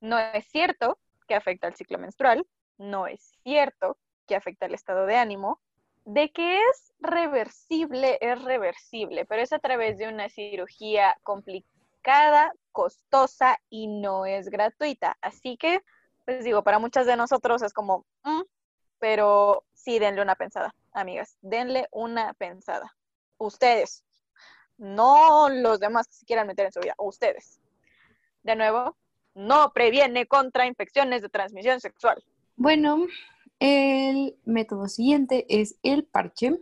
No es cierto que afecta al ciclo menstrual, no es cierto que afecta el estado de ánimo, de que es reversible, es reversible, pero es a través de una cirugía complicada, costosa y no es gratuita. Así que, pues digo, para muchas de nosotros es como, mm", pero sí, denle una pensada, amigas, denle una pensada. Ustedes, no los demás que se quieran meter en su vida, ustedes. De nuevo, no previene contra infecciones de transmisión sexual. Bueno, el método siguiente es el parche.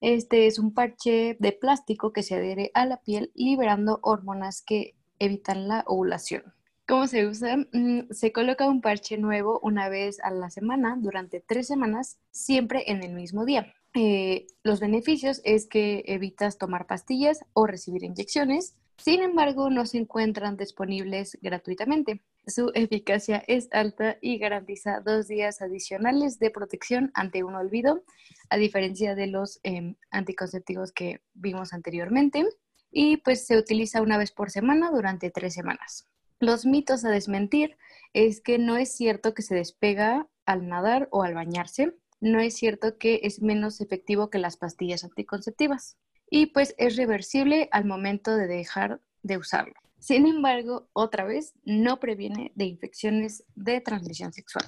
Este es un parche de plástico que se adhiere a la piel liberando hormonas que evitan la ovulación. ¿Cómo se usa? Mm, se coloca un parche nuevo una vez a la semana durante tres semanas, siempre en el mismo día. Eh, los beneficios es que evitas tomar pastillas o recibir inyecciones. Sin embargo, no se encuentran disponibles gratuitamente. Su eficacia es alta y garantiza dos días adicionales de protección ante un olvido, a diferencia de los em, anticonceptivos que vimos anteriormente. Y pues se utiliza una vez por semana durante tres semanas. Los mitos a desmentir es que no es cierto que se despega al nadar o al bañarse. No es cierto que es menos efectivo que las pastillas anticonceptivas. Y pues es reversible al momento de dejar de usarlo. Sin embargo, otra vez, no previene de infecciones de transmisión sexual.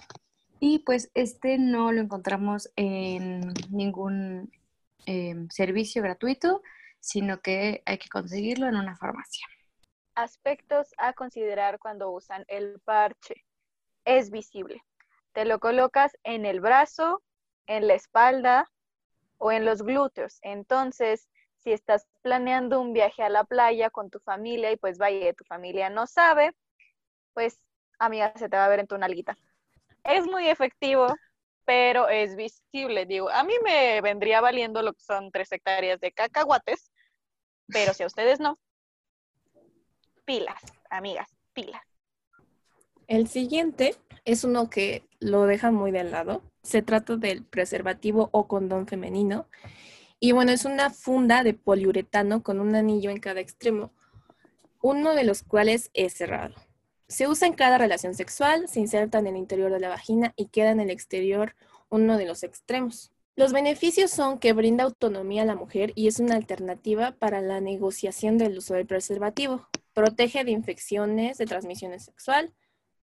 Y pues este no lo encontramos en ningún em, servicio gratuito, sino que hay que conseguirlo en una farmacia. Aspectos a considerar cuando usan el parche. Es visible. Te lo colocas en el brazo, en la espalda o en los glúteos. Entonces, si estás planeando un viaje a la playa con tu familia y pues vaya, tu familia no sabe, pues amiga, se te va a ver en tu nalguita. Es muy efectivo, pero es visible. Digo, a mí me vendría valiendo lo que son tres hectáreas de cacahuates, pero si a ustedes no, pilas, amigas, pilas. El siguiente es uno que lo deja muy de lado. Se trata del preservativo o condón femenino y bueno, es una funda de poliuretano con un anillo en cada extremo, uno de los cuales es cerrado. Se usa en cada relación sexual, se inserta en el interior de la vagina y queda en el exterior uno de los extremos. Los beneficios son que brinda autonomía a la mujer y es una alternativa para la negociación del uso del preservativo. Protege de infecciones de transmisión sexual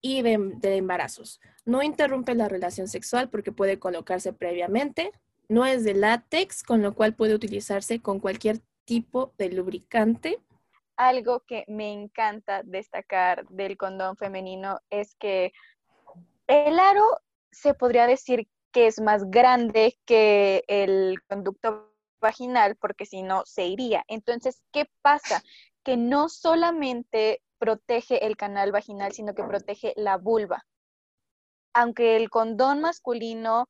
y de, de embarazos. No interrumpe la relación sexual porque puede colocarse previamente no es de látex, con lo cual puede utilizarse con cualquier tipo de lubricante. Algo que me encanta destacar del condón femenino es que el aro se podría decir que es más grande que el conducto vaginal porque si no se iría. Entonces, ¿qué pasa? Que no solamente protege el canal vaginal, sino que protege la vulva. Aunque el condón masculino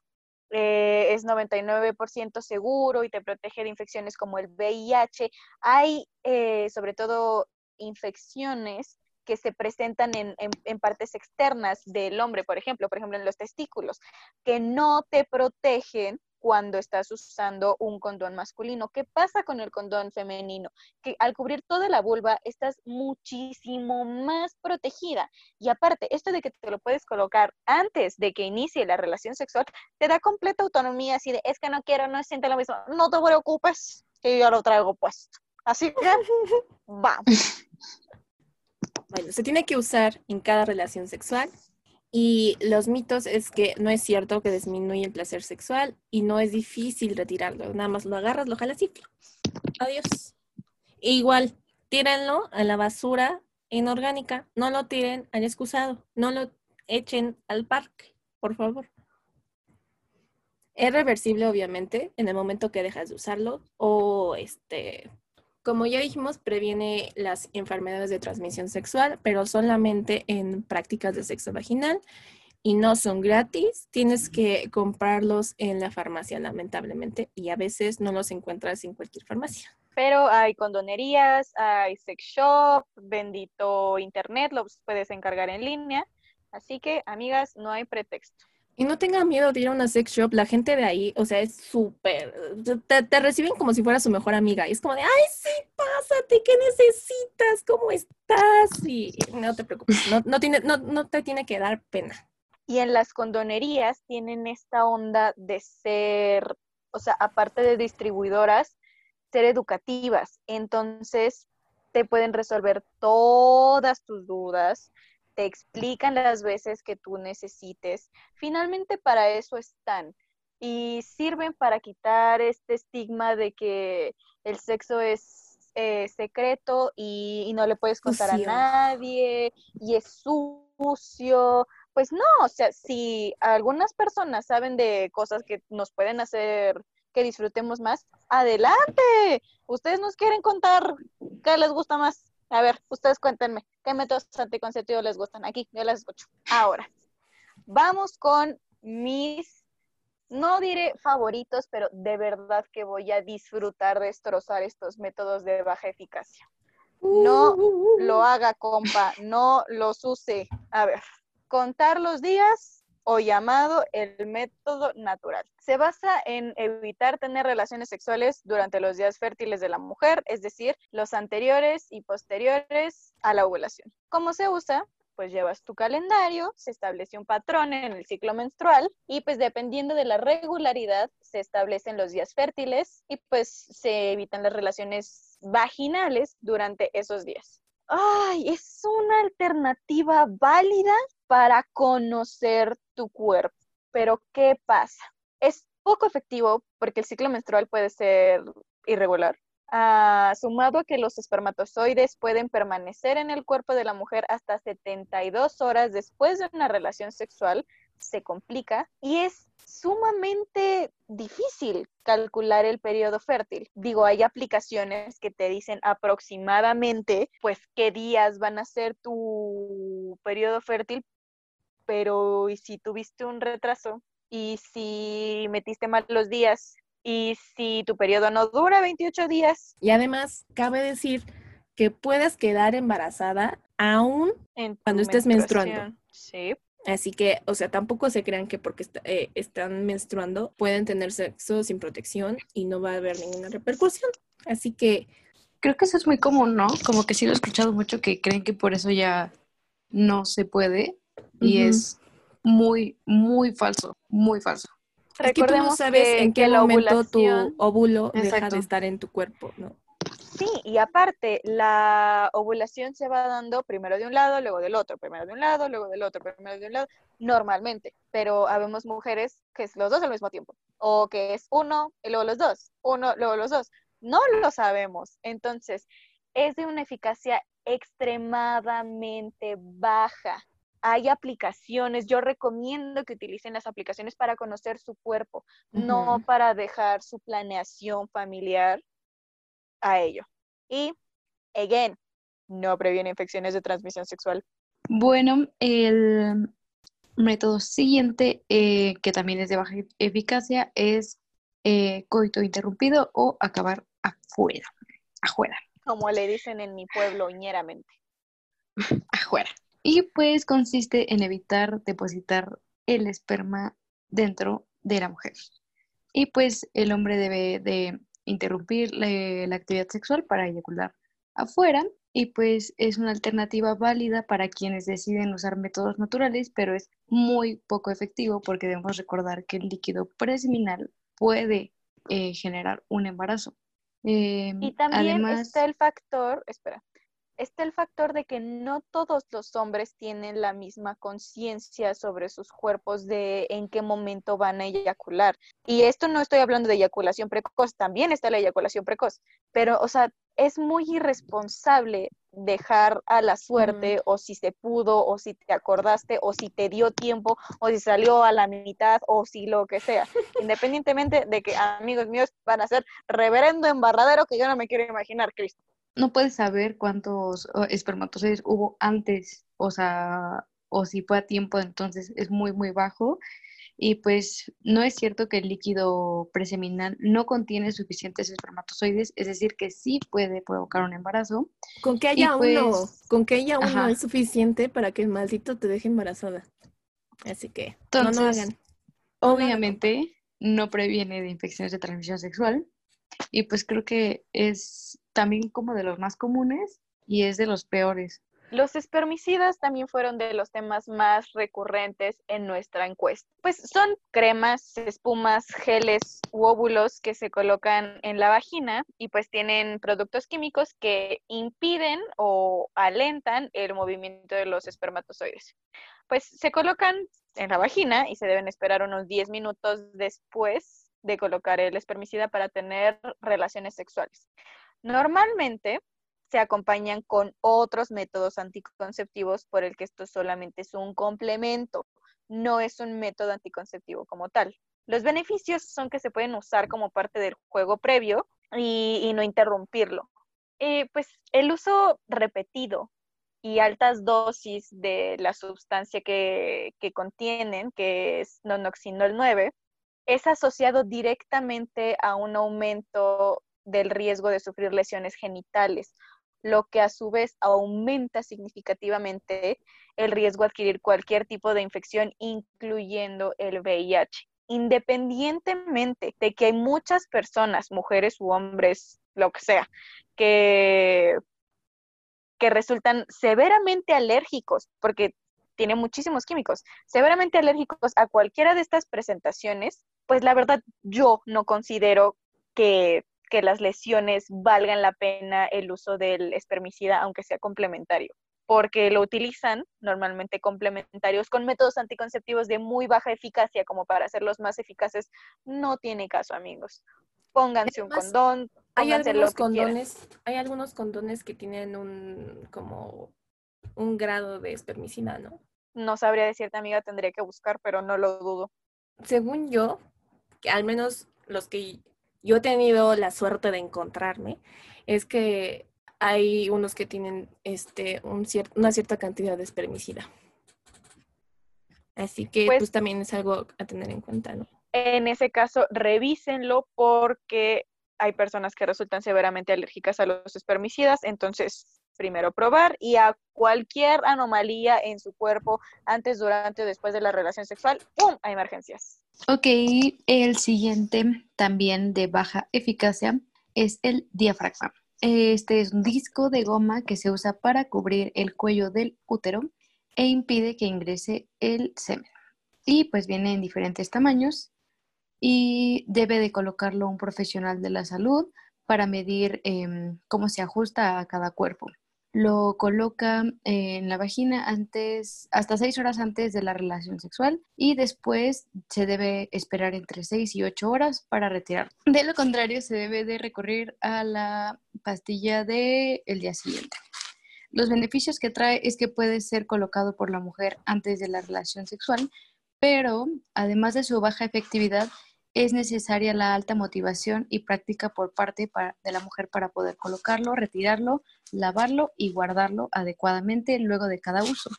eh, es 99% seguro y te protege de infecciones como el VIH. Hay eh, sobre todo infecciones que se presentan en, en, partes externas del hombre, por ejemplo, por ejemplo en los testículos, que no te protegen cuando estás usando un condón masculino. ¿Qué pasa con el condón femenino? Que al cubrir toda la vulva estás muchísimo más protegida. Y aparte, esto de que te lo puedes colocar antes de que inicie la relación sexual, te da completa autonomía, así de, es que no quiero, no siente lo mismo. No te preocupes, que yo lo traigo puesto. Así que, vamos. Bueno, se tiene que usar en cada relación sexual y los mitos es que no es cierto que disminuye el placer sexual y no es difícil retirarlo. Nada más lo agarras, lo jalas y adiós. E igual, tírenlo a la basura inorgánica. No lo tiren al excusado. No lo echen al parque, por favor. Es reversible, obviamente, en el momento que dejas de usarlo o este como ya dijimos, previene las enfermedades de transmisión sexual, pero solamente en prácticas de sexo vaginal y no son gratis. Tienes que comprarlos en la farmacia, lamentablemente, y a veces no los encuentras en cualquier farmacia. Pero hay condonerías, hay sex shop, bendito internet, los puedes encargar en línea. Así que, amigas, no hay pretexto. Y no tengan miedo de ir a una sex shop, la gente de ahí, o sea, es súper, te, reciben como si fuera su mejor amiga. Y es como de, ay, sí, pásate, ¿qué necesitas? ¿Cómo estás? Y no te preocupes, tiene, no te tiene que dar pena. Y en las condonerías tienen esta onda de ser, o sea, aparte de distribuidoras, ser educativas. Entonces, te pueden resolver todas tus dudas, te explican las veces que tú necesites. Finalmente, para eso están y sirven para quitar este estigma de que el sexo es eh, secreto y, no le puedes contar a nadie y es sucio. Pues no, o sea, si algunas personas saben de cosas que nos pueden hacer que disfrutemos más, adelante. Ustedes nos quieren contar qué les gusta más. A ver, ustedes cuéntenme, ¿qué métodos anticonceptivos les gustan? Aquí, yo las escucho. Ahora, vamos con mis no diré favoritos, pero de verdad que voy a disfrutar destrozar estos métodos de baja eficacia. No lo haga, compa, no los use. A ver, contar los días o llamado el método natural. Se basa en evitar tener relaciones sexuales durante los días fértiles de la mujer, es decir, los anteriores y posteriores a la ovulación. ¿Cómo se usa? pues llevas tu calendario, se establece un patrón en el ciclo menstrual y pues dependiendo de la regularidad se establecen los días fértiles y pues se evitan las relaciones vaginales durante esos días. Ay, es una alternativa válida para conocer tu cuerpo, pero ¿qué pasa? Es poco efectivo porque el ciclo menstrual puede ser irregular, Ah, sumado a que los espermatozoides pueden permanecer en el cuerpo de la mujer hasta 72 horas después de una relación sexual, se complica y es sumamente difícil calcular el periodo fértil. Digo, hay aplicaciones que te dicen aproximadamente, pues, qué días van a ser tu periodo fértil, pero ¿y si tuviste un retraso? ¿Y si metiste mal los días? y si tu periodo no dura 28 días. Y además, cabe decir que puedes quedar embarazada aún cuando estés menstruando. Sí. Así que, o sea, tampoco se crean que porque eh, están menstruando pueden tener sexo sin protección y no va a haber ninguna repercusión. Así que... Creo que eso es muy común, ¿no? Como que sí lo he escuchado mucho que creen que por eso ya no se puede y es muy, muy falso, muy falso. Recordemos que sabes en qué momento tu óvulo deja de estar en tu cuerpo, ¿no? Sí, y aparte, la ovulación se va dando primero de un lado, luego del otro, primero de un lado, luego del otro, primero de un lado, normalmente. Pero habemos mujeres que es los dos al mismo tiempo, o que es uno y luego los dos, uno, luego los dos. No lo sabemos. Entonces, es de una eficacia extremadamente baja hay aplicaciones, yo recomiendo que utilicen las aplicaciones para conocer su cuerpo, no para dejar su planeación familiar a ello. Y, again, no previene infecciones de transmisión sexual. Bueno, el método siguiente, eh, que también es de baja eficacia, es eh, coito interrumpido o acabar afuera. Afuera. Como le dicen en mi pueblo, ñeramente. afuera. Y pues consiste en evitar depositar el esperma dentro de la mujer. Y pues el hombre debe de interrumpir la, actividad sexual para eyacular afuera y pues es una alternativa válida para quienes deciden usar métodos naturales, pero es muy poco efectivo porque debemos recordar que el líquido preseminal puede eh, generar un embarazo. y em, también está el factor, espera, está el factor de que no todos los hombres tienen la misma conciencia sobre sus cuerpos de en qué momento van a eyacular. Y esto no estoy hablando de eyaculación precoz, también está la eyaculación precoz, pero, o sea, es muy irresponsable dejar a la suerte o si se pudo o si te acordaste o si te dio tiempo o si salió a la mitad o si lo que sea, independientemente de que amigos míos van a ser reverendo embarradero que yo no me quiero imaginar, Cristo no puedes saber cuántos espermatozoides hubo antes, o sea, o si fue a tiempo, entonces es muy, muy bajo. Y pues no es cierto que el líquido preseminal no contiene suficientes espermatozoides, es decir, que sí puede provocar un embarazo. Con que haya uno, pues, con que haya uno es suficiente para que el maldito te deje embarazada. Así que no, no hagan. Obviamente no previene de infecciones de transmisión sexual y pues creo que es también como de los más comunes y es de los peores. Los espermicidas también fueron de los temas más recurrentes en nuestra encuesta. Pues son cremas, espumas, geles u óvulos que se colocan en la vagina y pues tienen productos químicos que impiden o alentan el movimiento de los espermatozoides. Pues se colocan en la vagina y se deben esperar unos 10 minutos después de colocar el espermicida para tener relaciones sexuales. Normalmente se acompañan con otros métodos anticonceptivos por el que esto solamente es un complemento, no es un método anticonceptivo como tal. Los beneficios son que se pueden usar como parte del juego previo y, no interrumpirlo. Eh, pues el uso repetido y altas dosis de la sustancia que, contienen, que es nonoxinol 9, es asociado directamente a un aumento del riesgo de sufrir lesiones genitales lo que a su vez aumenta significativamente el riesgo de adquirir cualquier tipo de infección, incluyendo el VIH. Independientemente de que hay muchas personas, mujeres u hombres, lo que sea, que, que resultan severamente alérgicos, porque tiene muchísimos químicos, severamente alérgicos a cualquiera de estas presentaciones, pues la verdad yo no considero que que las lesiones valgan la pena el uso del espermicida, aunque sea complementario, porque lo utilizan normalmente complementarios con métodos anticonceptivos de muy baja eficacia, como para hacerlos más eficaces, no tiene caso, amigos. Pónganse un condón. Hay algunos condones, hay algunos condones que tienen un como un grado de espermicida, ¿no? No sabría decirte, amiga, tendría que buscar, pero no lo dudo. Según yo, que al menos los que yo he tenido la suerte de encontrarme es que hay unos que tienen este, un una cierta cantidad de espermicida. Así que pues, pues, también es algo a tener en cuenta, ¿no? En ese caso, revísenlo porque hay personas que resultan severamente alérgicas a los espermicidas, entonces primero probar y a cualquier anomalía en su cuerpo antes, durante o después de la relación sexual, ¡pum! a emergencias. Ok, el siguiente también de baja eficacia es el diafragma. Este es un disco de goma que se usa para cubrir el cuello del útero e impide que ingrese el semen. Y pues viene en diferentes tamaños y debe de colocarlo un profesional de la salud para medir em, cómo se ajusta a cada cuerpo lo coloca en la vagina antes, hasta seis horas antes de la relación sexual y después se debe esperar entre seis y ocho horas para retirar. De lo contrario, se debe de recurrir a la pastilla del el día siguiente. Los beneficios que trae es que puede ser colocado por la mujer antes de la relación sexual, pero además de su baja efectividad, es necesaria la alta motivación y práctica por parte de la mujer para poder colocarlo, retirarlo, lavarlo y guardarlo adecuadamente luego de cada uso.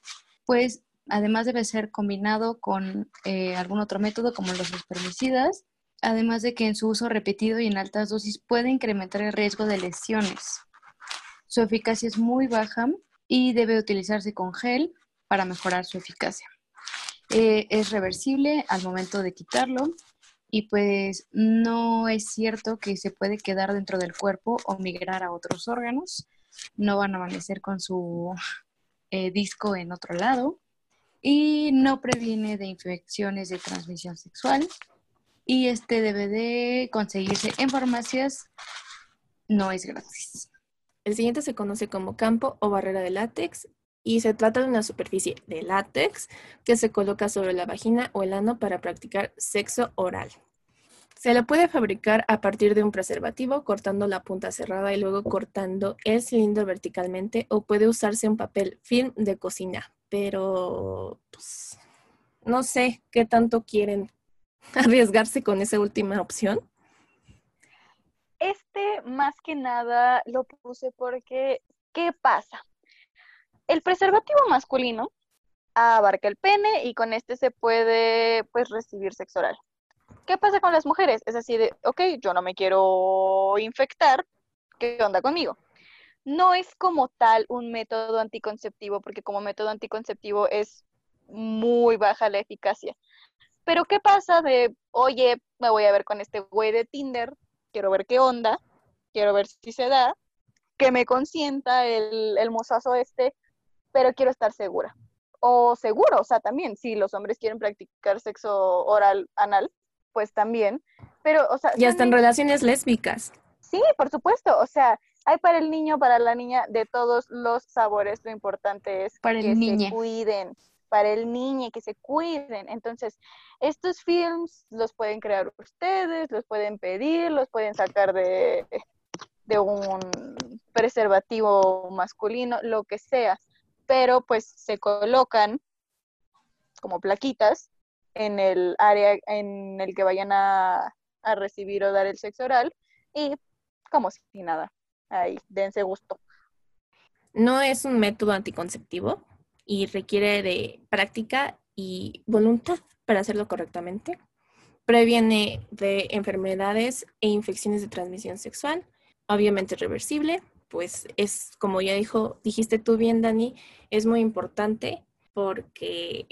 Pues además debe ser combinado con eh, algún otro método como los espermicidas, además de que en su uso repetido y en altas dosis puede incrementar el riesgo de lesiones. Su eficacia es muy baja y debe utilizarse con gel para mejorar su eficacia. Eh, es reversible al momento de quitarlo y pues no es cierto que se puede quedar dentro del cuerpo o migrar a otros órganos. No van a amanecer con su eh, disco en otro lado y no previene de infecciones de transmisión sexual y este debe de conseguirse en farmacias, no es gratis. El siguiente se conoce como campo o barrera de látex y se trata de una superficie de látex que se coloca sobre la vagina o el ano para practicar sexo oral. Se la puede fabricar a partir de un preservativo cortando la punta cerrada y luego cortando el cilindro verticalmente o puede usarse un papel film de cocina, pero pues, no sé qué tanto quieren arriesgarse con esa última opción. Este más que nada lo puse porque, ¿qué pasa? El preservativo masculino abarca el pene y con este se puede pues recibir sexo oral. ¿Qué pasa con las mujeres? Es así de, ok, yo no me quiero infectar, ¿qué onda conmigo? No es como tal un método anticonceptivo, porque como método anticonceptivo es muy baja la eficacia. Pero ¿qué pasa de, oye, me voy a ver con este güey de Tinder, quiero ver qué onda, quiero ver si se da, que me consienta el, el mozazo este, pero quiero estar segura. O seguro, o sea, también, si los hombres quieren practicar sexo oral anal, pues también. Pero, o sea. Y hasta en relaciones lésbicas. Sí, por supuesto. O sea, hay para el niño, para la niña, de todos los sabores. Lo importante es para que el niño. se cuiden. Para el niño, que se cuiden. Entonces, estos films los pueden crear ustedes, los pueden pedir, los pueden sacar de, de un preservativo masculino, lo que sea. Pero pues se colocan como plaquitas en el área en el que vayan a, recibir o dar el sexo oral y como si nada. Ahí, dense gusto. No es un método anticonceptivo y requiere de práctica y voluntad para hacerlo correctamente. Previene de enfermedades e infecciones de transmisión sexual, obviamente reversible, pues es como ya dijo, dijiste tú bien, Dani, es muy importante porque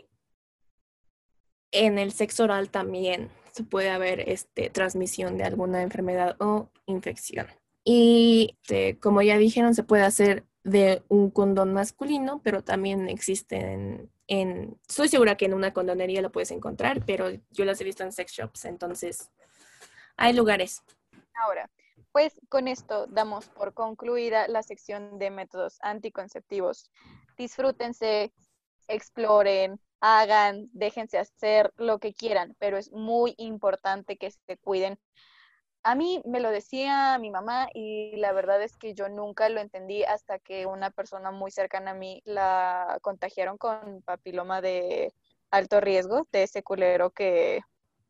en el sexo oral también se puede haber este, transmisión de alguna enfermedad o infección. Y este, como ya dijeron, se puede hacer de un condón masculino, pero también existen en, estoy segura que en una condonería lo puedes encontrar, pero yo las he visto en sex shops, entonces hay lugares. Ahora, pues con esto damos por concluida la sección de métodos anticonceptivos. Disfrútense, exploren, hagan, déjense hacer lo que quieran, pero es muy importante que se cuiden. A mí me lo decía mi mamá y la verdad es que yo nunca lo entendí hasta que una persona muy cercana a mí la contagiaron con papiloma de alto riesgo, de ese culero que,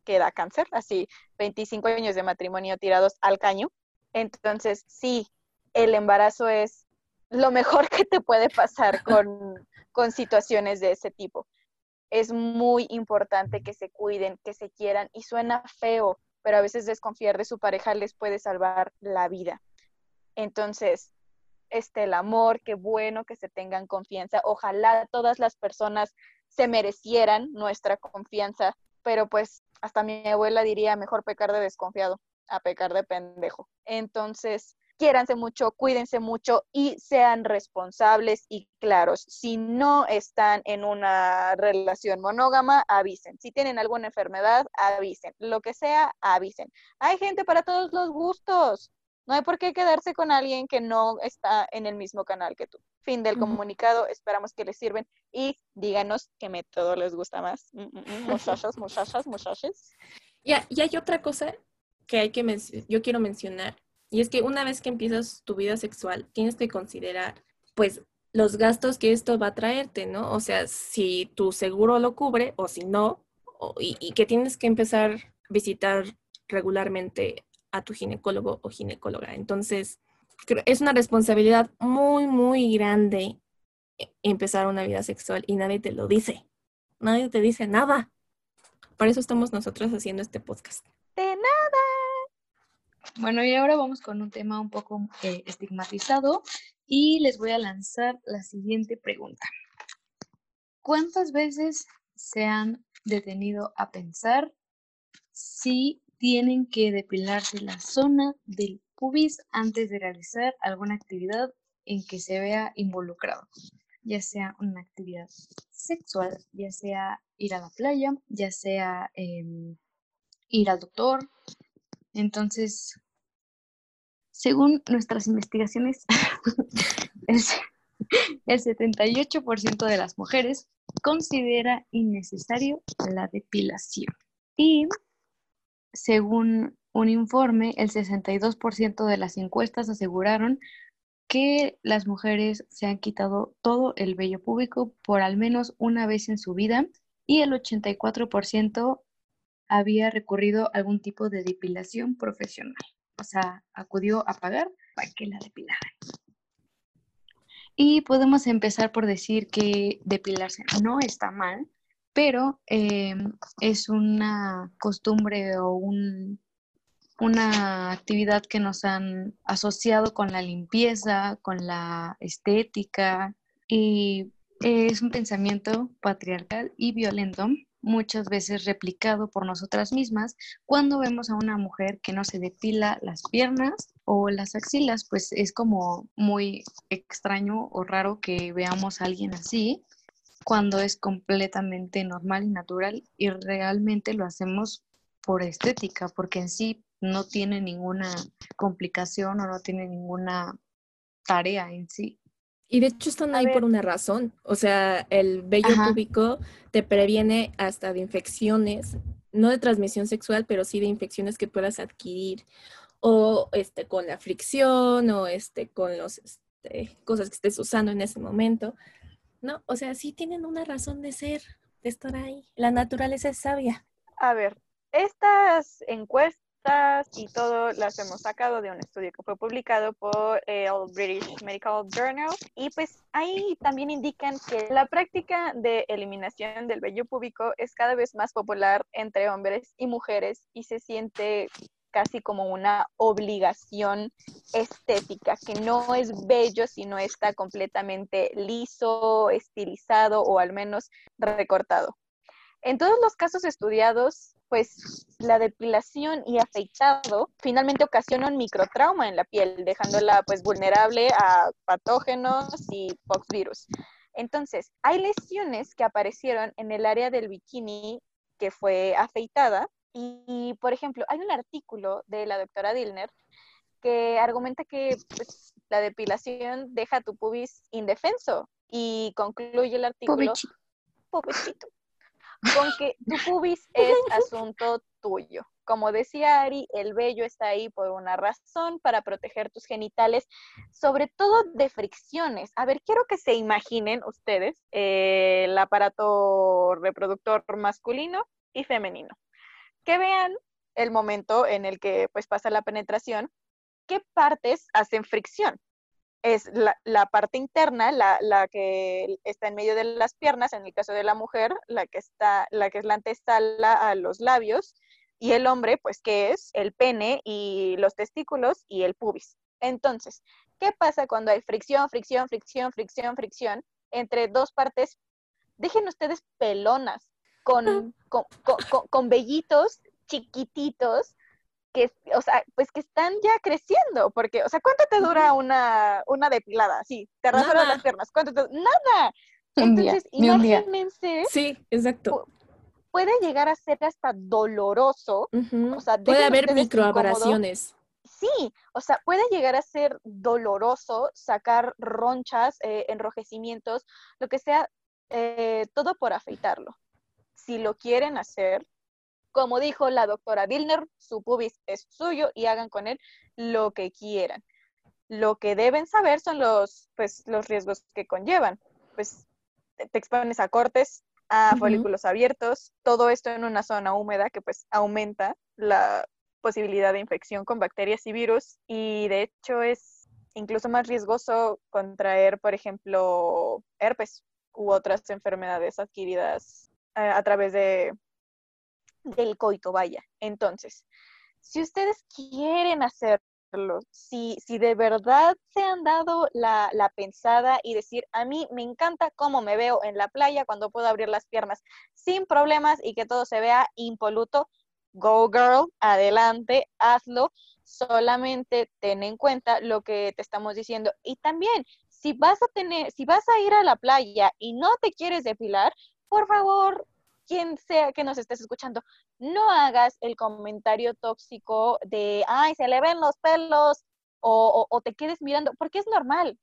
que da cáncer, así 25 años de matrimonio tirados al caño. Entonces, sí, el embarazo es lo mejor que te puede pasar con, con situaciones de ese tipo es muy importante que se cuiden, que se quieran y suena feo, pero a veces desconfiar de su pareja les puede salvar la vida. Entonces, este el amor, qué bueno que se tengan confianza. Ojalá todas las personas se merecieran nuestra confianza, pero pues hasta mi abuela diría mejor pecar de desconfiado a pecar de pendejo. Entonces, quiéranse mucho, cuídense mucho y sean responsables y claros. Si no están en una relación monógama, avisen. Si tienen alguna enfermedad, avisen. Lo que sea, avisen. Hay gente para todos los gustos. No hay por qué quedarse con alguien que no está en el mismo canal que tú. Fin del comunicado. Esperamos que les sirven y díganos qué método les gusta más. Mm, mm, mm, muchachos, muchachas, muchachos. y hay otra cosa que hay que yo quiero mencionar y es que una vez que empiezas tu vida sexual, tienes que considerar, pues, los gastos que esto va a traerte, ¿no? O sea, si tu seguro lo cubre o si no, y, que tienes que empezar a visitar regularmente a tu ginecólogo o ginecóloga. Entonces, es una responsabilidad muy, muy grande empezar una vida sexual y nadie te lo dice. Nadie te dice nada. Por eso estamos nosotros haciendo este podcast. De nada. Bueno, y ahora vamos con un tema un poco eh, estigmatizado y les voy a lanzar la siguiente pregunta. ¿Cuántas veces se han detenido a pensar si tienen que depilarse la zona del pubis antes de realizar alguna actividad en que se vea involucrado? Ya sea una actividad sexual, ya sea ir a la playa, ya sea em, ir al doctor, entonces, según nuestras investigaciones, el 78% de las mujeres considera innecesario la depilación. Y según un informe, el 62% de las encuestas aseguraron que las mujeres se han quitado todo el vello público por al menos una vez en su vida y el 84% había recurrido a algún tipo de depilación profesional. O sea, acudió a pagar para que la depilaran. Y podemos empezar por decir que depilarse no está mal, pero em, es una costumbre o una actividad que nos han asociado con la limpieza, con la estética y es un pensamiento patriarcal y violento muchas veces replicado por nosotras mismas cuando vemos a una mujer que no se depila las piernas o las axilas, pues es como muy extraño o raro que veamos a alguien así cuando es completamente normal y natural y realmente lo hacemos por estética, porque en sí no tiene ninguna complicación o no tiene ninguna tarea en sí. Y de hecho están ahí por una razón. O sea, el vello púbico te previene hasta de infecciones, no de transmisión sexual, pero sí de infecciones que puedas adquirir o este con la fricción o este con los este, cosas que estés usando en ese momento. No, o sea, sí tienen una razón de ser, de estar ahí. La naturaleza es sabia. A ver, estas encuestas y todo las hemos sacado de un estudio que fue publicado por el British Medical Journal y pues ahí también indican que la práctica de eliminación del vello púbico es cada vez más popular entre hombres y mujeres y se siente casi como una obligación estética, que no es bello si no está completamente liso, estilizado o al menos recortado. En todos los casos estudiados, pues la depilación y afeitado finalmente ocasiona un microtrauma en la piel, dejándola pues vulnerable a patógenos y poxvirus. Entonces, hay lesiones que aparecieron en el área del bikini que fue afeitada y, por ejemplo, hay un artículo de la doctora Dilner que argumenta que pues, la depilación deja tu pubis indefenso y concluye el artículo con que tu pubis es asunto tuyo. Como decía Ari, el vello está ahí por una razón, para proteger tus genitales, sobre todo de fricciones. A ver, quiero que se imaginen ustedes eh, el aparato reproductor masculino y femenino. Que vean el momento en el que pues pasa la penetración, qué partes hacen fricción es la, parte interna, la, que está en medio de las piernas, en el caso de la mujer, la que está, la que es la antesala a los labios, y el hombre, pues, que es el pene y los testículos y el pubis. Entonces, ¿qué pasa cuando hay fricción, fricción, fricción, fricción, fricción entre dos partes? Dejen ustedes pelonas con, con, con vellitos chiquititos que, o sea, pues que están ya creciendo, porque, o sea, ¿cuánto te dura una, una depilada? Sí, te rasuras las piernas, ¿cuánto te Nada. Entonces, imagínense. Sí, exacto. Puede llegar a ser hasta doloroso. o sea, puede haber microabrasiones. Sí, o sea, puede llegar a ser doloroso sacar ronchas, eh, enrojecimientos, lo que sea, eh, todo por afeitarlo. Si lo quieren hacer, como dijo la doctora Dillner, su pubis es suyo y hagan con él lo que quieran. Lo que deben saber son los, pues, los riesgos que conllevan. Pues te expones a cortes, a folículos abiertos, todo esto en una zona húmeda que pues aumenta la posibilidad de infección con bacterias y virus y de hecho es incluso más riesgoso contraer, por ejemplo, herpes u otras enfermedades adquiridas eh, a través de del coito, vaya. Entonces, si ustedes quieren hacerlo, si, si de verdad se han dado la, la, pensada y decir, a mí me encanta cómo me veo en la playa cuando puedo abrir las piernas sin problemas y que todo se vea impoluto, go girl, adelante, hazlo. Solamente ten en cuenta lo que te estamos diciendo. Y también, si vas a tener, si vas a ir a la playa y no te quieres depilar, por favor, quien sea que nos estés escuchando, no hagas el comentario tóxico de, ay, se le ven los pelos o, te quedes mirando, porque es normal.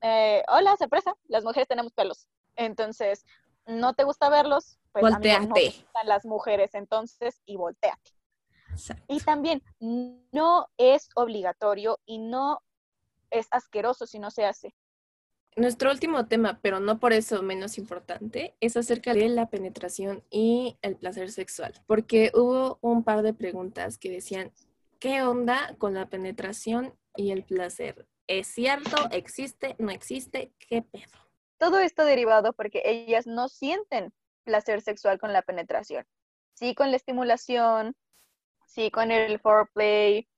Eh, hola, sorpresa, las mujeres tenemos pelos. Entonces, no te gusta verlos, pues volteate. no gustan las mujeres entonces y volteate. Y también no es obligatorio y no es asqueroso si no se hace. Nuestro último tema, pero no por eso menos importante, es acerca de la penetración y el placer sexual, porque hubo un par de preguntas que decían, ¿qué onda con la penetración y el placer? ¿Es cierto? ¿Existe? ¿No existe? ¿Qué pedo? Todo esto derivado porque ellas no sienten placer sexual con la penetración. Sí con la estimulación, sí con el foreplay,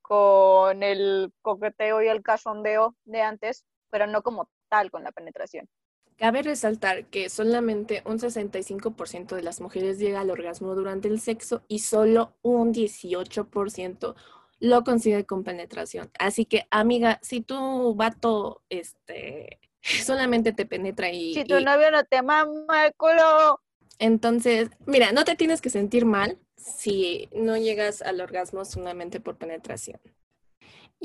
con el coqueteo y el cachondeo de antes, pero no como tal con la penetración. Cabe resaltar que solamente un 65% de las mujeres llega al orgasmo durante el sexo y solo un 18% lo consigue con penetración. Así que, amiga, si tu vato, este, solamente te penetra y... Si tu y- novio no te mama el culo. entonces, mira, no te tienes que sentir mal si no llegas al orgasmo solamente por penetración.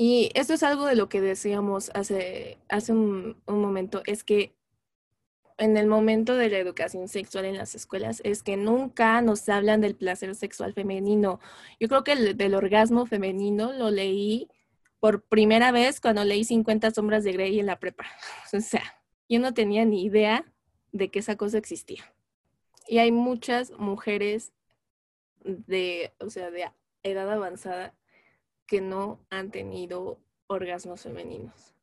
Y esto es algo de lo que decíamos hace, hace un, momento, es que en el momento de la educación sexual en las escuelas es que nunca nos hablan del placer sexual femenino. Yo creo que el del orgasmo femenino lo leí por primera vez cuando leí 50 sombras de Grey en la prepa. O sea, yo no tenía ni idea de que esa cosa existía. Y hay muchas mujeres de, o sea, de edad avanzada que no han tenido orgasmos femeninos.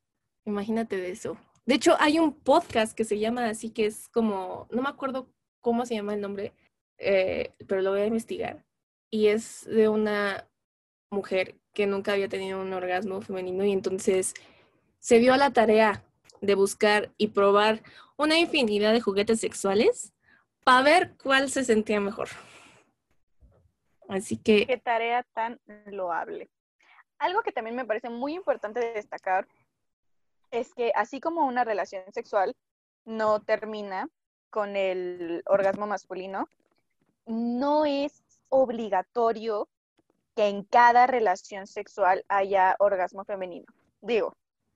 Imagínate de eso. De hecho, hay un podcast que se llama así, que es como, no me acuerdo cómo se llama el nombre, eh, pero lo voy a investigar. Y es de una mujer que nunca había tenido un orgasmo femenino y entonces se dio a la tarea de buscar y probar una infinidad de juguetes sexuales para ver cuál se sentía mejor. Así que Qué tarea tan loable. Algo que también me parece muy importante destacar es que así como una relación sexual no termina con el orgasmo masculino, no es obligatorio que en cada relación sexual haya orgasmo femenino. Digo,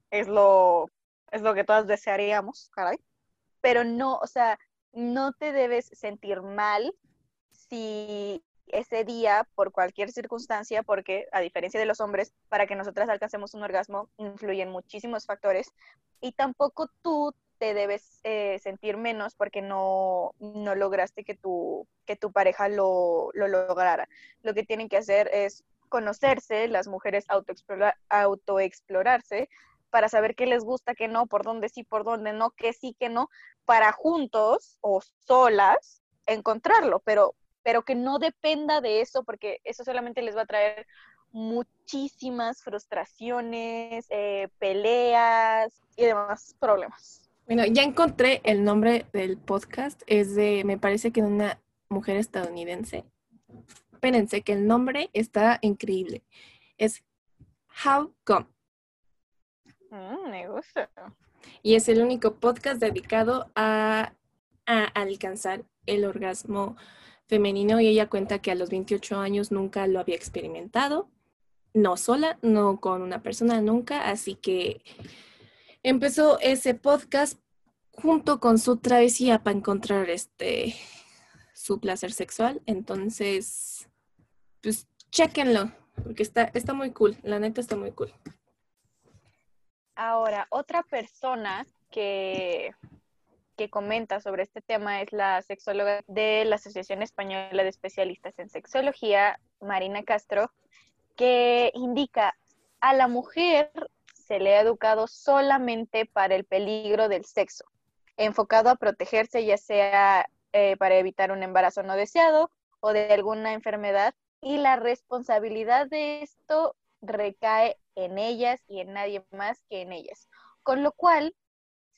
es lo, es lo que todas desearíamos, caray. Pero no, o sea, no te debes sentir mal si ese día, por cualquier circunstancia, porque a diferencia de los hombres, para que nosotras alcancemos un orgasmo, influyen muchísimos factores, y tampoco tú te debes eh, sentir menos porque no, no lograste que tu, que tu pareja lo, lo lograra. Lo que tienen que hacer es conocerse, las mujeres autoexplora- autoexplorarse, para saber qué les gusta, qué no, por dónde sí, por dónde no, qué sí, qué no, para juntos o solas encontrarlo, pero pero que no dependa de eso, porque eso solamente les va a traer muchísimas frustraciones, eh, peleas y demás problemas. Bueno, ya encontré el nombre del podcast. Es de, me parece que de una mujer estadounidense. Espérense, que el nombre está increíble. Es How Come. Mm, me gusta. Y es el único podcast dedicado a, a alcanzar el orgasmo femenino. Y ella cuenta que a los 28 años nunca lo había experimentado. No sola, no con una persona, nunca. Así que empezó ese podcast junto con su travesía para encontrar este su placer sexual. Entonces, pues chéquenlo, porque está, está muy cool, la neta está muy cool. Ahora, otra persona que, que comenta sobre este tema es la sexóloga de la Asociación Española de Especialistas en Sexología, Marina Castro, que indica a la mujer se le ha educado solamente para el peligro del sexo, enfocado a protegerse ya sea eh, para evitar un embarazo no deseado o de alguna enfermedad, y la responsabilidad de esto recae en ellas y en nadie más que en ellas. Con lo cual,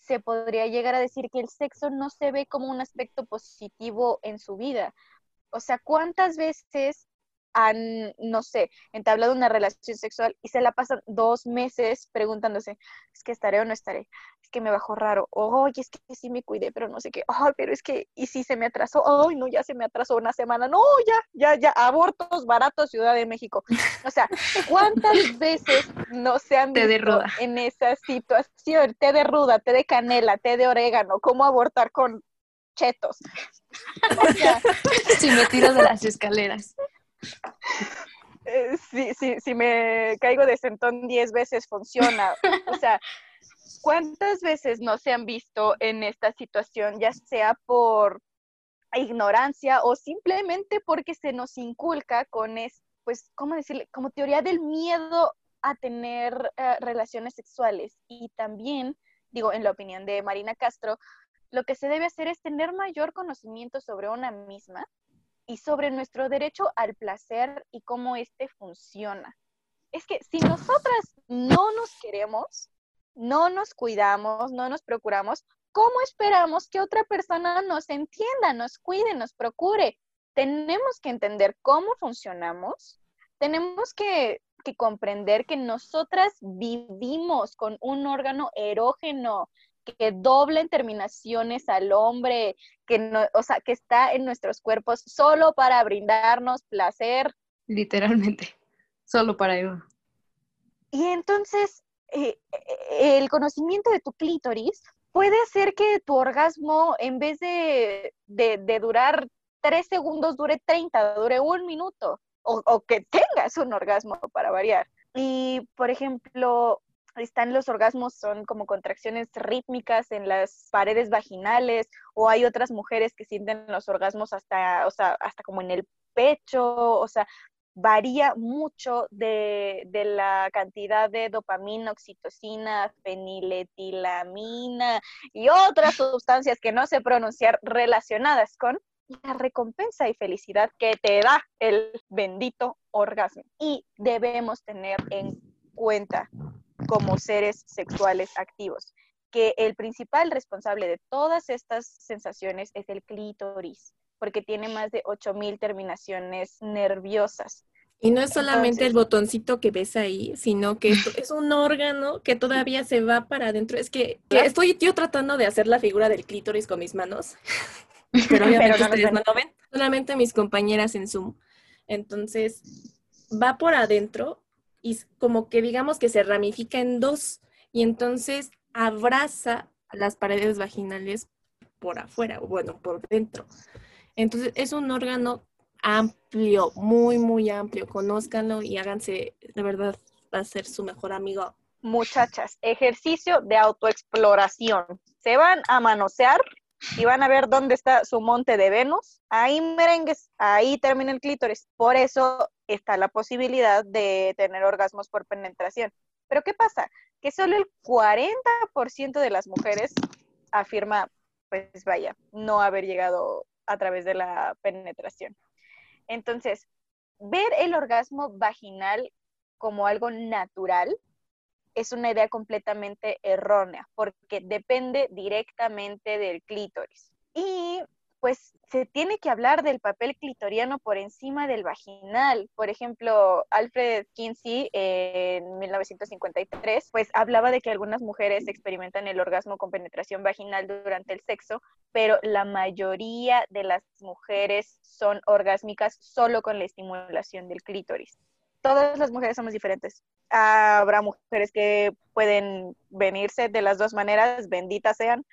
se podría llegar a decir que el sexo no se ve como un aspecto positivo en su vida. O sea, ¿cuántas veces han, no sé, entablado una relación sexual y se la pasan dos meses preguntándose, es que estaré o no estaré, es que me bajó raro, oye, es que sí me cuidé, pero no sé qué, ay, pero es que, y si se me atrasó, ay, no, ya se me atrasó una semana, no, ya, ya, ya, abortos baratos, Ciudad de México. O sea, ¿cuántas veces no se han de visto ruda. en esa situación? Té de ruda, té de canela, té de orégano, cómo abortar con chetos. O sea, Si me tiro de las escaleras. Eh, si, si, si me caigo de sentón 10 veces funciona. O sea, ¿cuántas veces no se han visto en esta situación, ya sea por ignorancia o simplemente porque se nos inculca con, es, pues, ¿cómo decirle? Como teoría del miedo a tener eh, relaciones sexuales. Y también, digo, en la opinión de Marina Castro, lo que se debe hacer es tener mayor conocimiento sobre una misma y sobre nuestro derecho al placer y cómo éste funciona. Es que si nosotras no nos queremos, no nos cuidamos, no nos procuramos, ¿cómo esperamos que otra persona nos entienda, nos cuide, nos procure? Tenemos que entender cómo funcionamos, tenemos que que comprender que nosotras vivimos con un órgano erógeno que dobla en terminaciones al hombre, que no, o sea, que está en nuestros cuerpos solo para brindarnos placer. Literalmente, solo para eso. Y entonces, eh, eh, el conocimiento de tu clítoris puede hacer que tu orgasmo, en vez de, de, durar tres segundos, dure 30, dure un minuto, o, o que tengas un orgasmo para variar. Y, por ejemplo, están los orgasmos, son como contracciones rítmicas en las paredes vaginales, o hay otras mujeres que sienten los orgasmos hasta, o sea, hasta como en el pecho, o sea, varía mucho de, de, la cantidad de dopamina, oxitocina, feniletilamina y otras sustancias que no sé pronunciar relacionadas con la recompensa y felicidad que te da el bendito orgasmo. Y debemos tener en cuenta como seres sexuales activos, que el principal responsable de todas estas sensaciones es el clítoris, porque tiene más de 8000 terminaciones nerviosas. Y no es solamente el botoncito que ves ahí, sino que es un órgano que todavía se va para adentro. Es que, estoy yo tratando de hacer la figura del clítoris con mis manos, pero obviamente no ustedes no lo ven, solamente mis compañeras en Zoom. Entonces, va por adentro y como que digamos que se ramifica en dos y entonces abraza las paredes vaginales por afuera, o bueno, por dentro. Entonces es un órgano amplio, muy, muy amplio. Conózcanlo y háganse, de verdad, va a ser su mejor amigo. Muchachas, ejercicio de autoexploración. Se van a manosear y van a ver dónde está su monte de Venus. Ahí merengues, ahí termina el clítoris. Por eso está la posibilidad de tener orgasmos por penetración. Pero ¿qué pasa? Que solo el 40% de las mujeres afirma, pues vaya, no haber llegado a través de la penetración. Entonces, ver el orgasmo vaginal como algo natural es una idea completamente errónea, porque depende directamente del clítoris. Y pues se tiene que hablar del papel clitoriano por encima del vaginal. Por ejemplo, Alfred Kinsey en 1953, pues hablaba de que algunas mujeres experimentan el orgasmo con penetración vaginal durante el sexo, pero la mayoría de las mujeres son orgásmicas solo con la estimulación del clítoris. Todas las mujeres somos diferentes. Habrá mujeres que pueden venirse de las dos maneras, benditas sean.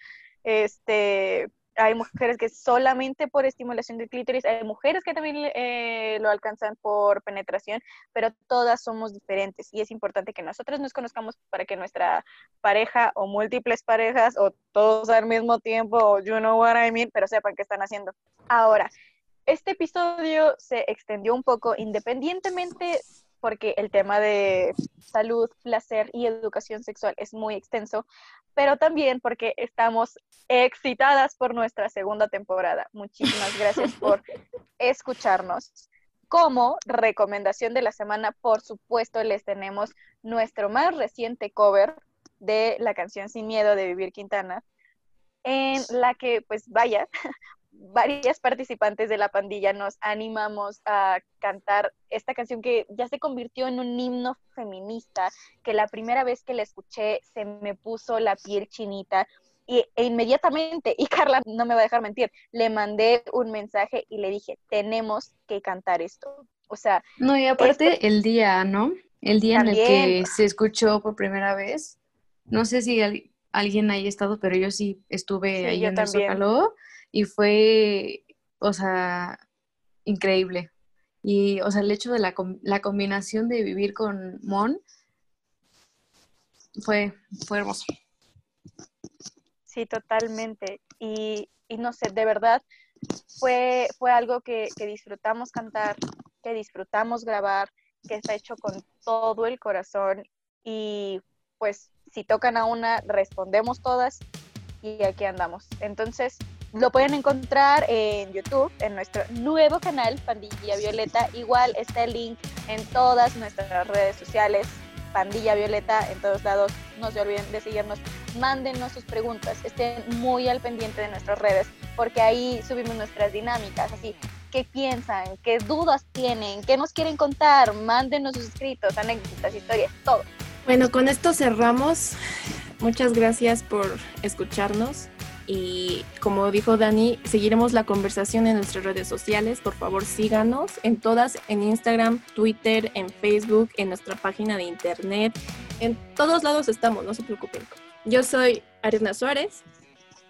Este, hay mujeres que solamente por estimulación del clítoris, hay mujeres que también eh, lo alcanzan por penetración, pero todas somos diferentes y es importante que nosotros nos conozcamos para que nuestra pareja o múltiples parejas o todos al mismo tiempo, o you know what I mean, pero sepan qué están haciendo. Ahora, este episodio se extendió un poco independientemente porque el tema de salud, placer y educación sexual es muy extenso, pero también porque estamos excitadas por nuestra segunda temporada. Muchísimas gracias por escucharnos. Como recomendación de la semana, por supuesto, les tenemos nuestro más reciente cover de la canción Sin Miedo de Vivir Quintana, en la que, pues vaya, varias participantes de la pandilla nos animamos a cantar esta canción que ya se convirtió en un himno feminista, que la primera vez que la escuché se me puso la piel chinita y, e inmediatamente, y Carla no me va a dejar mentir, le mandé un mensaje y le dije, tenemos que cantar esto. O sea... No, y aparte el día, ¿no? El día en el que se escuchó por primera vez. No sé si alguien haya estado, pero yo sí estuve ahí en el Zócalo y fue, o sea, increíble. Y, o sea, el hecho de la, la combinación de vivir con Mon fue, fue hermoso. Sí, totalmente. Y, y no sé, de verdad, fue, fue algo que, que disfrutamos cantar, que disfrutamos grabar, que está hecho con todo el corazón y pues si tocan a una, respondemos todas y aquí andamos. Entonces, lo pueden encontrar en YouTube, en nuestro nuevo canal, Pandilla Violeta. Igual está el link en todas nuestras redes sociales, Pandilla Violeta, en todos lados. No se olviden de seguirnos. Mándenos sus preguntas. Estén muy al pendiente de nuestras redes, porque ahí subimos nuestras dinámicas. Así, qué piensan, qué dudas tienen, qué nos quieren contar. Mándenos sus escritos, anécdotas, historias, todo. Bueno, con esto cerramos. Muchas gracias por escucharnos y como dijo Dani, seguiremos la conversación en nuestras redes sociales. Por favor, síganos en todas, en Instagram, Twitter, en Facebook, en nuestra página de internet. En todos lados estamos, no se preocupen. Yo soy Ariana Suárez.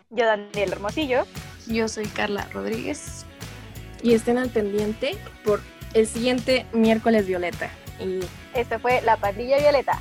Yo Daniel Hermosillo. Yo soy Carla Rodríguez. Y estén al pendiente por el siguiente miércoles violeta. Y este fue La Pandilla Violeta.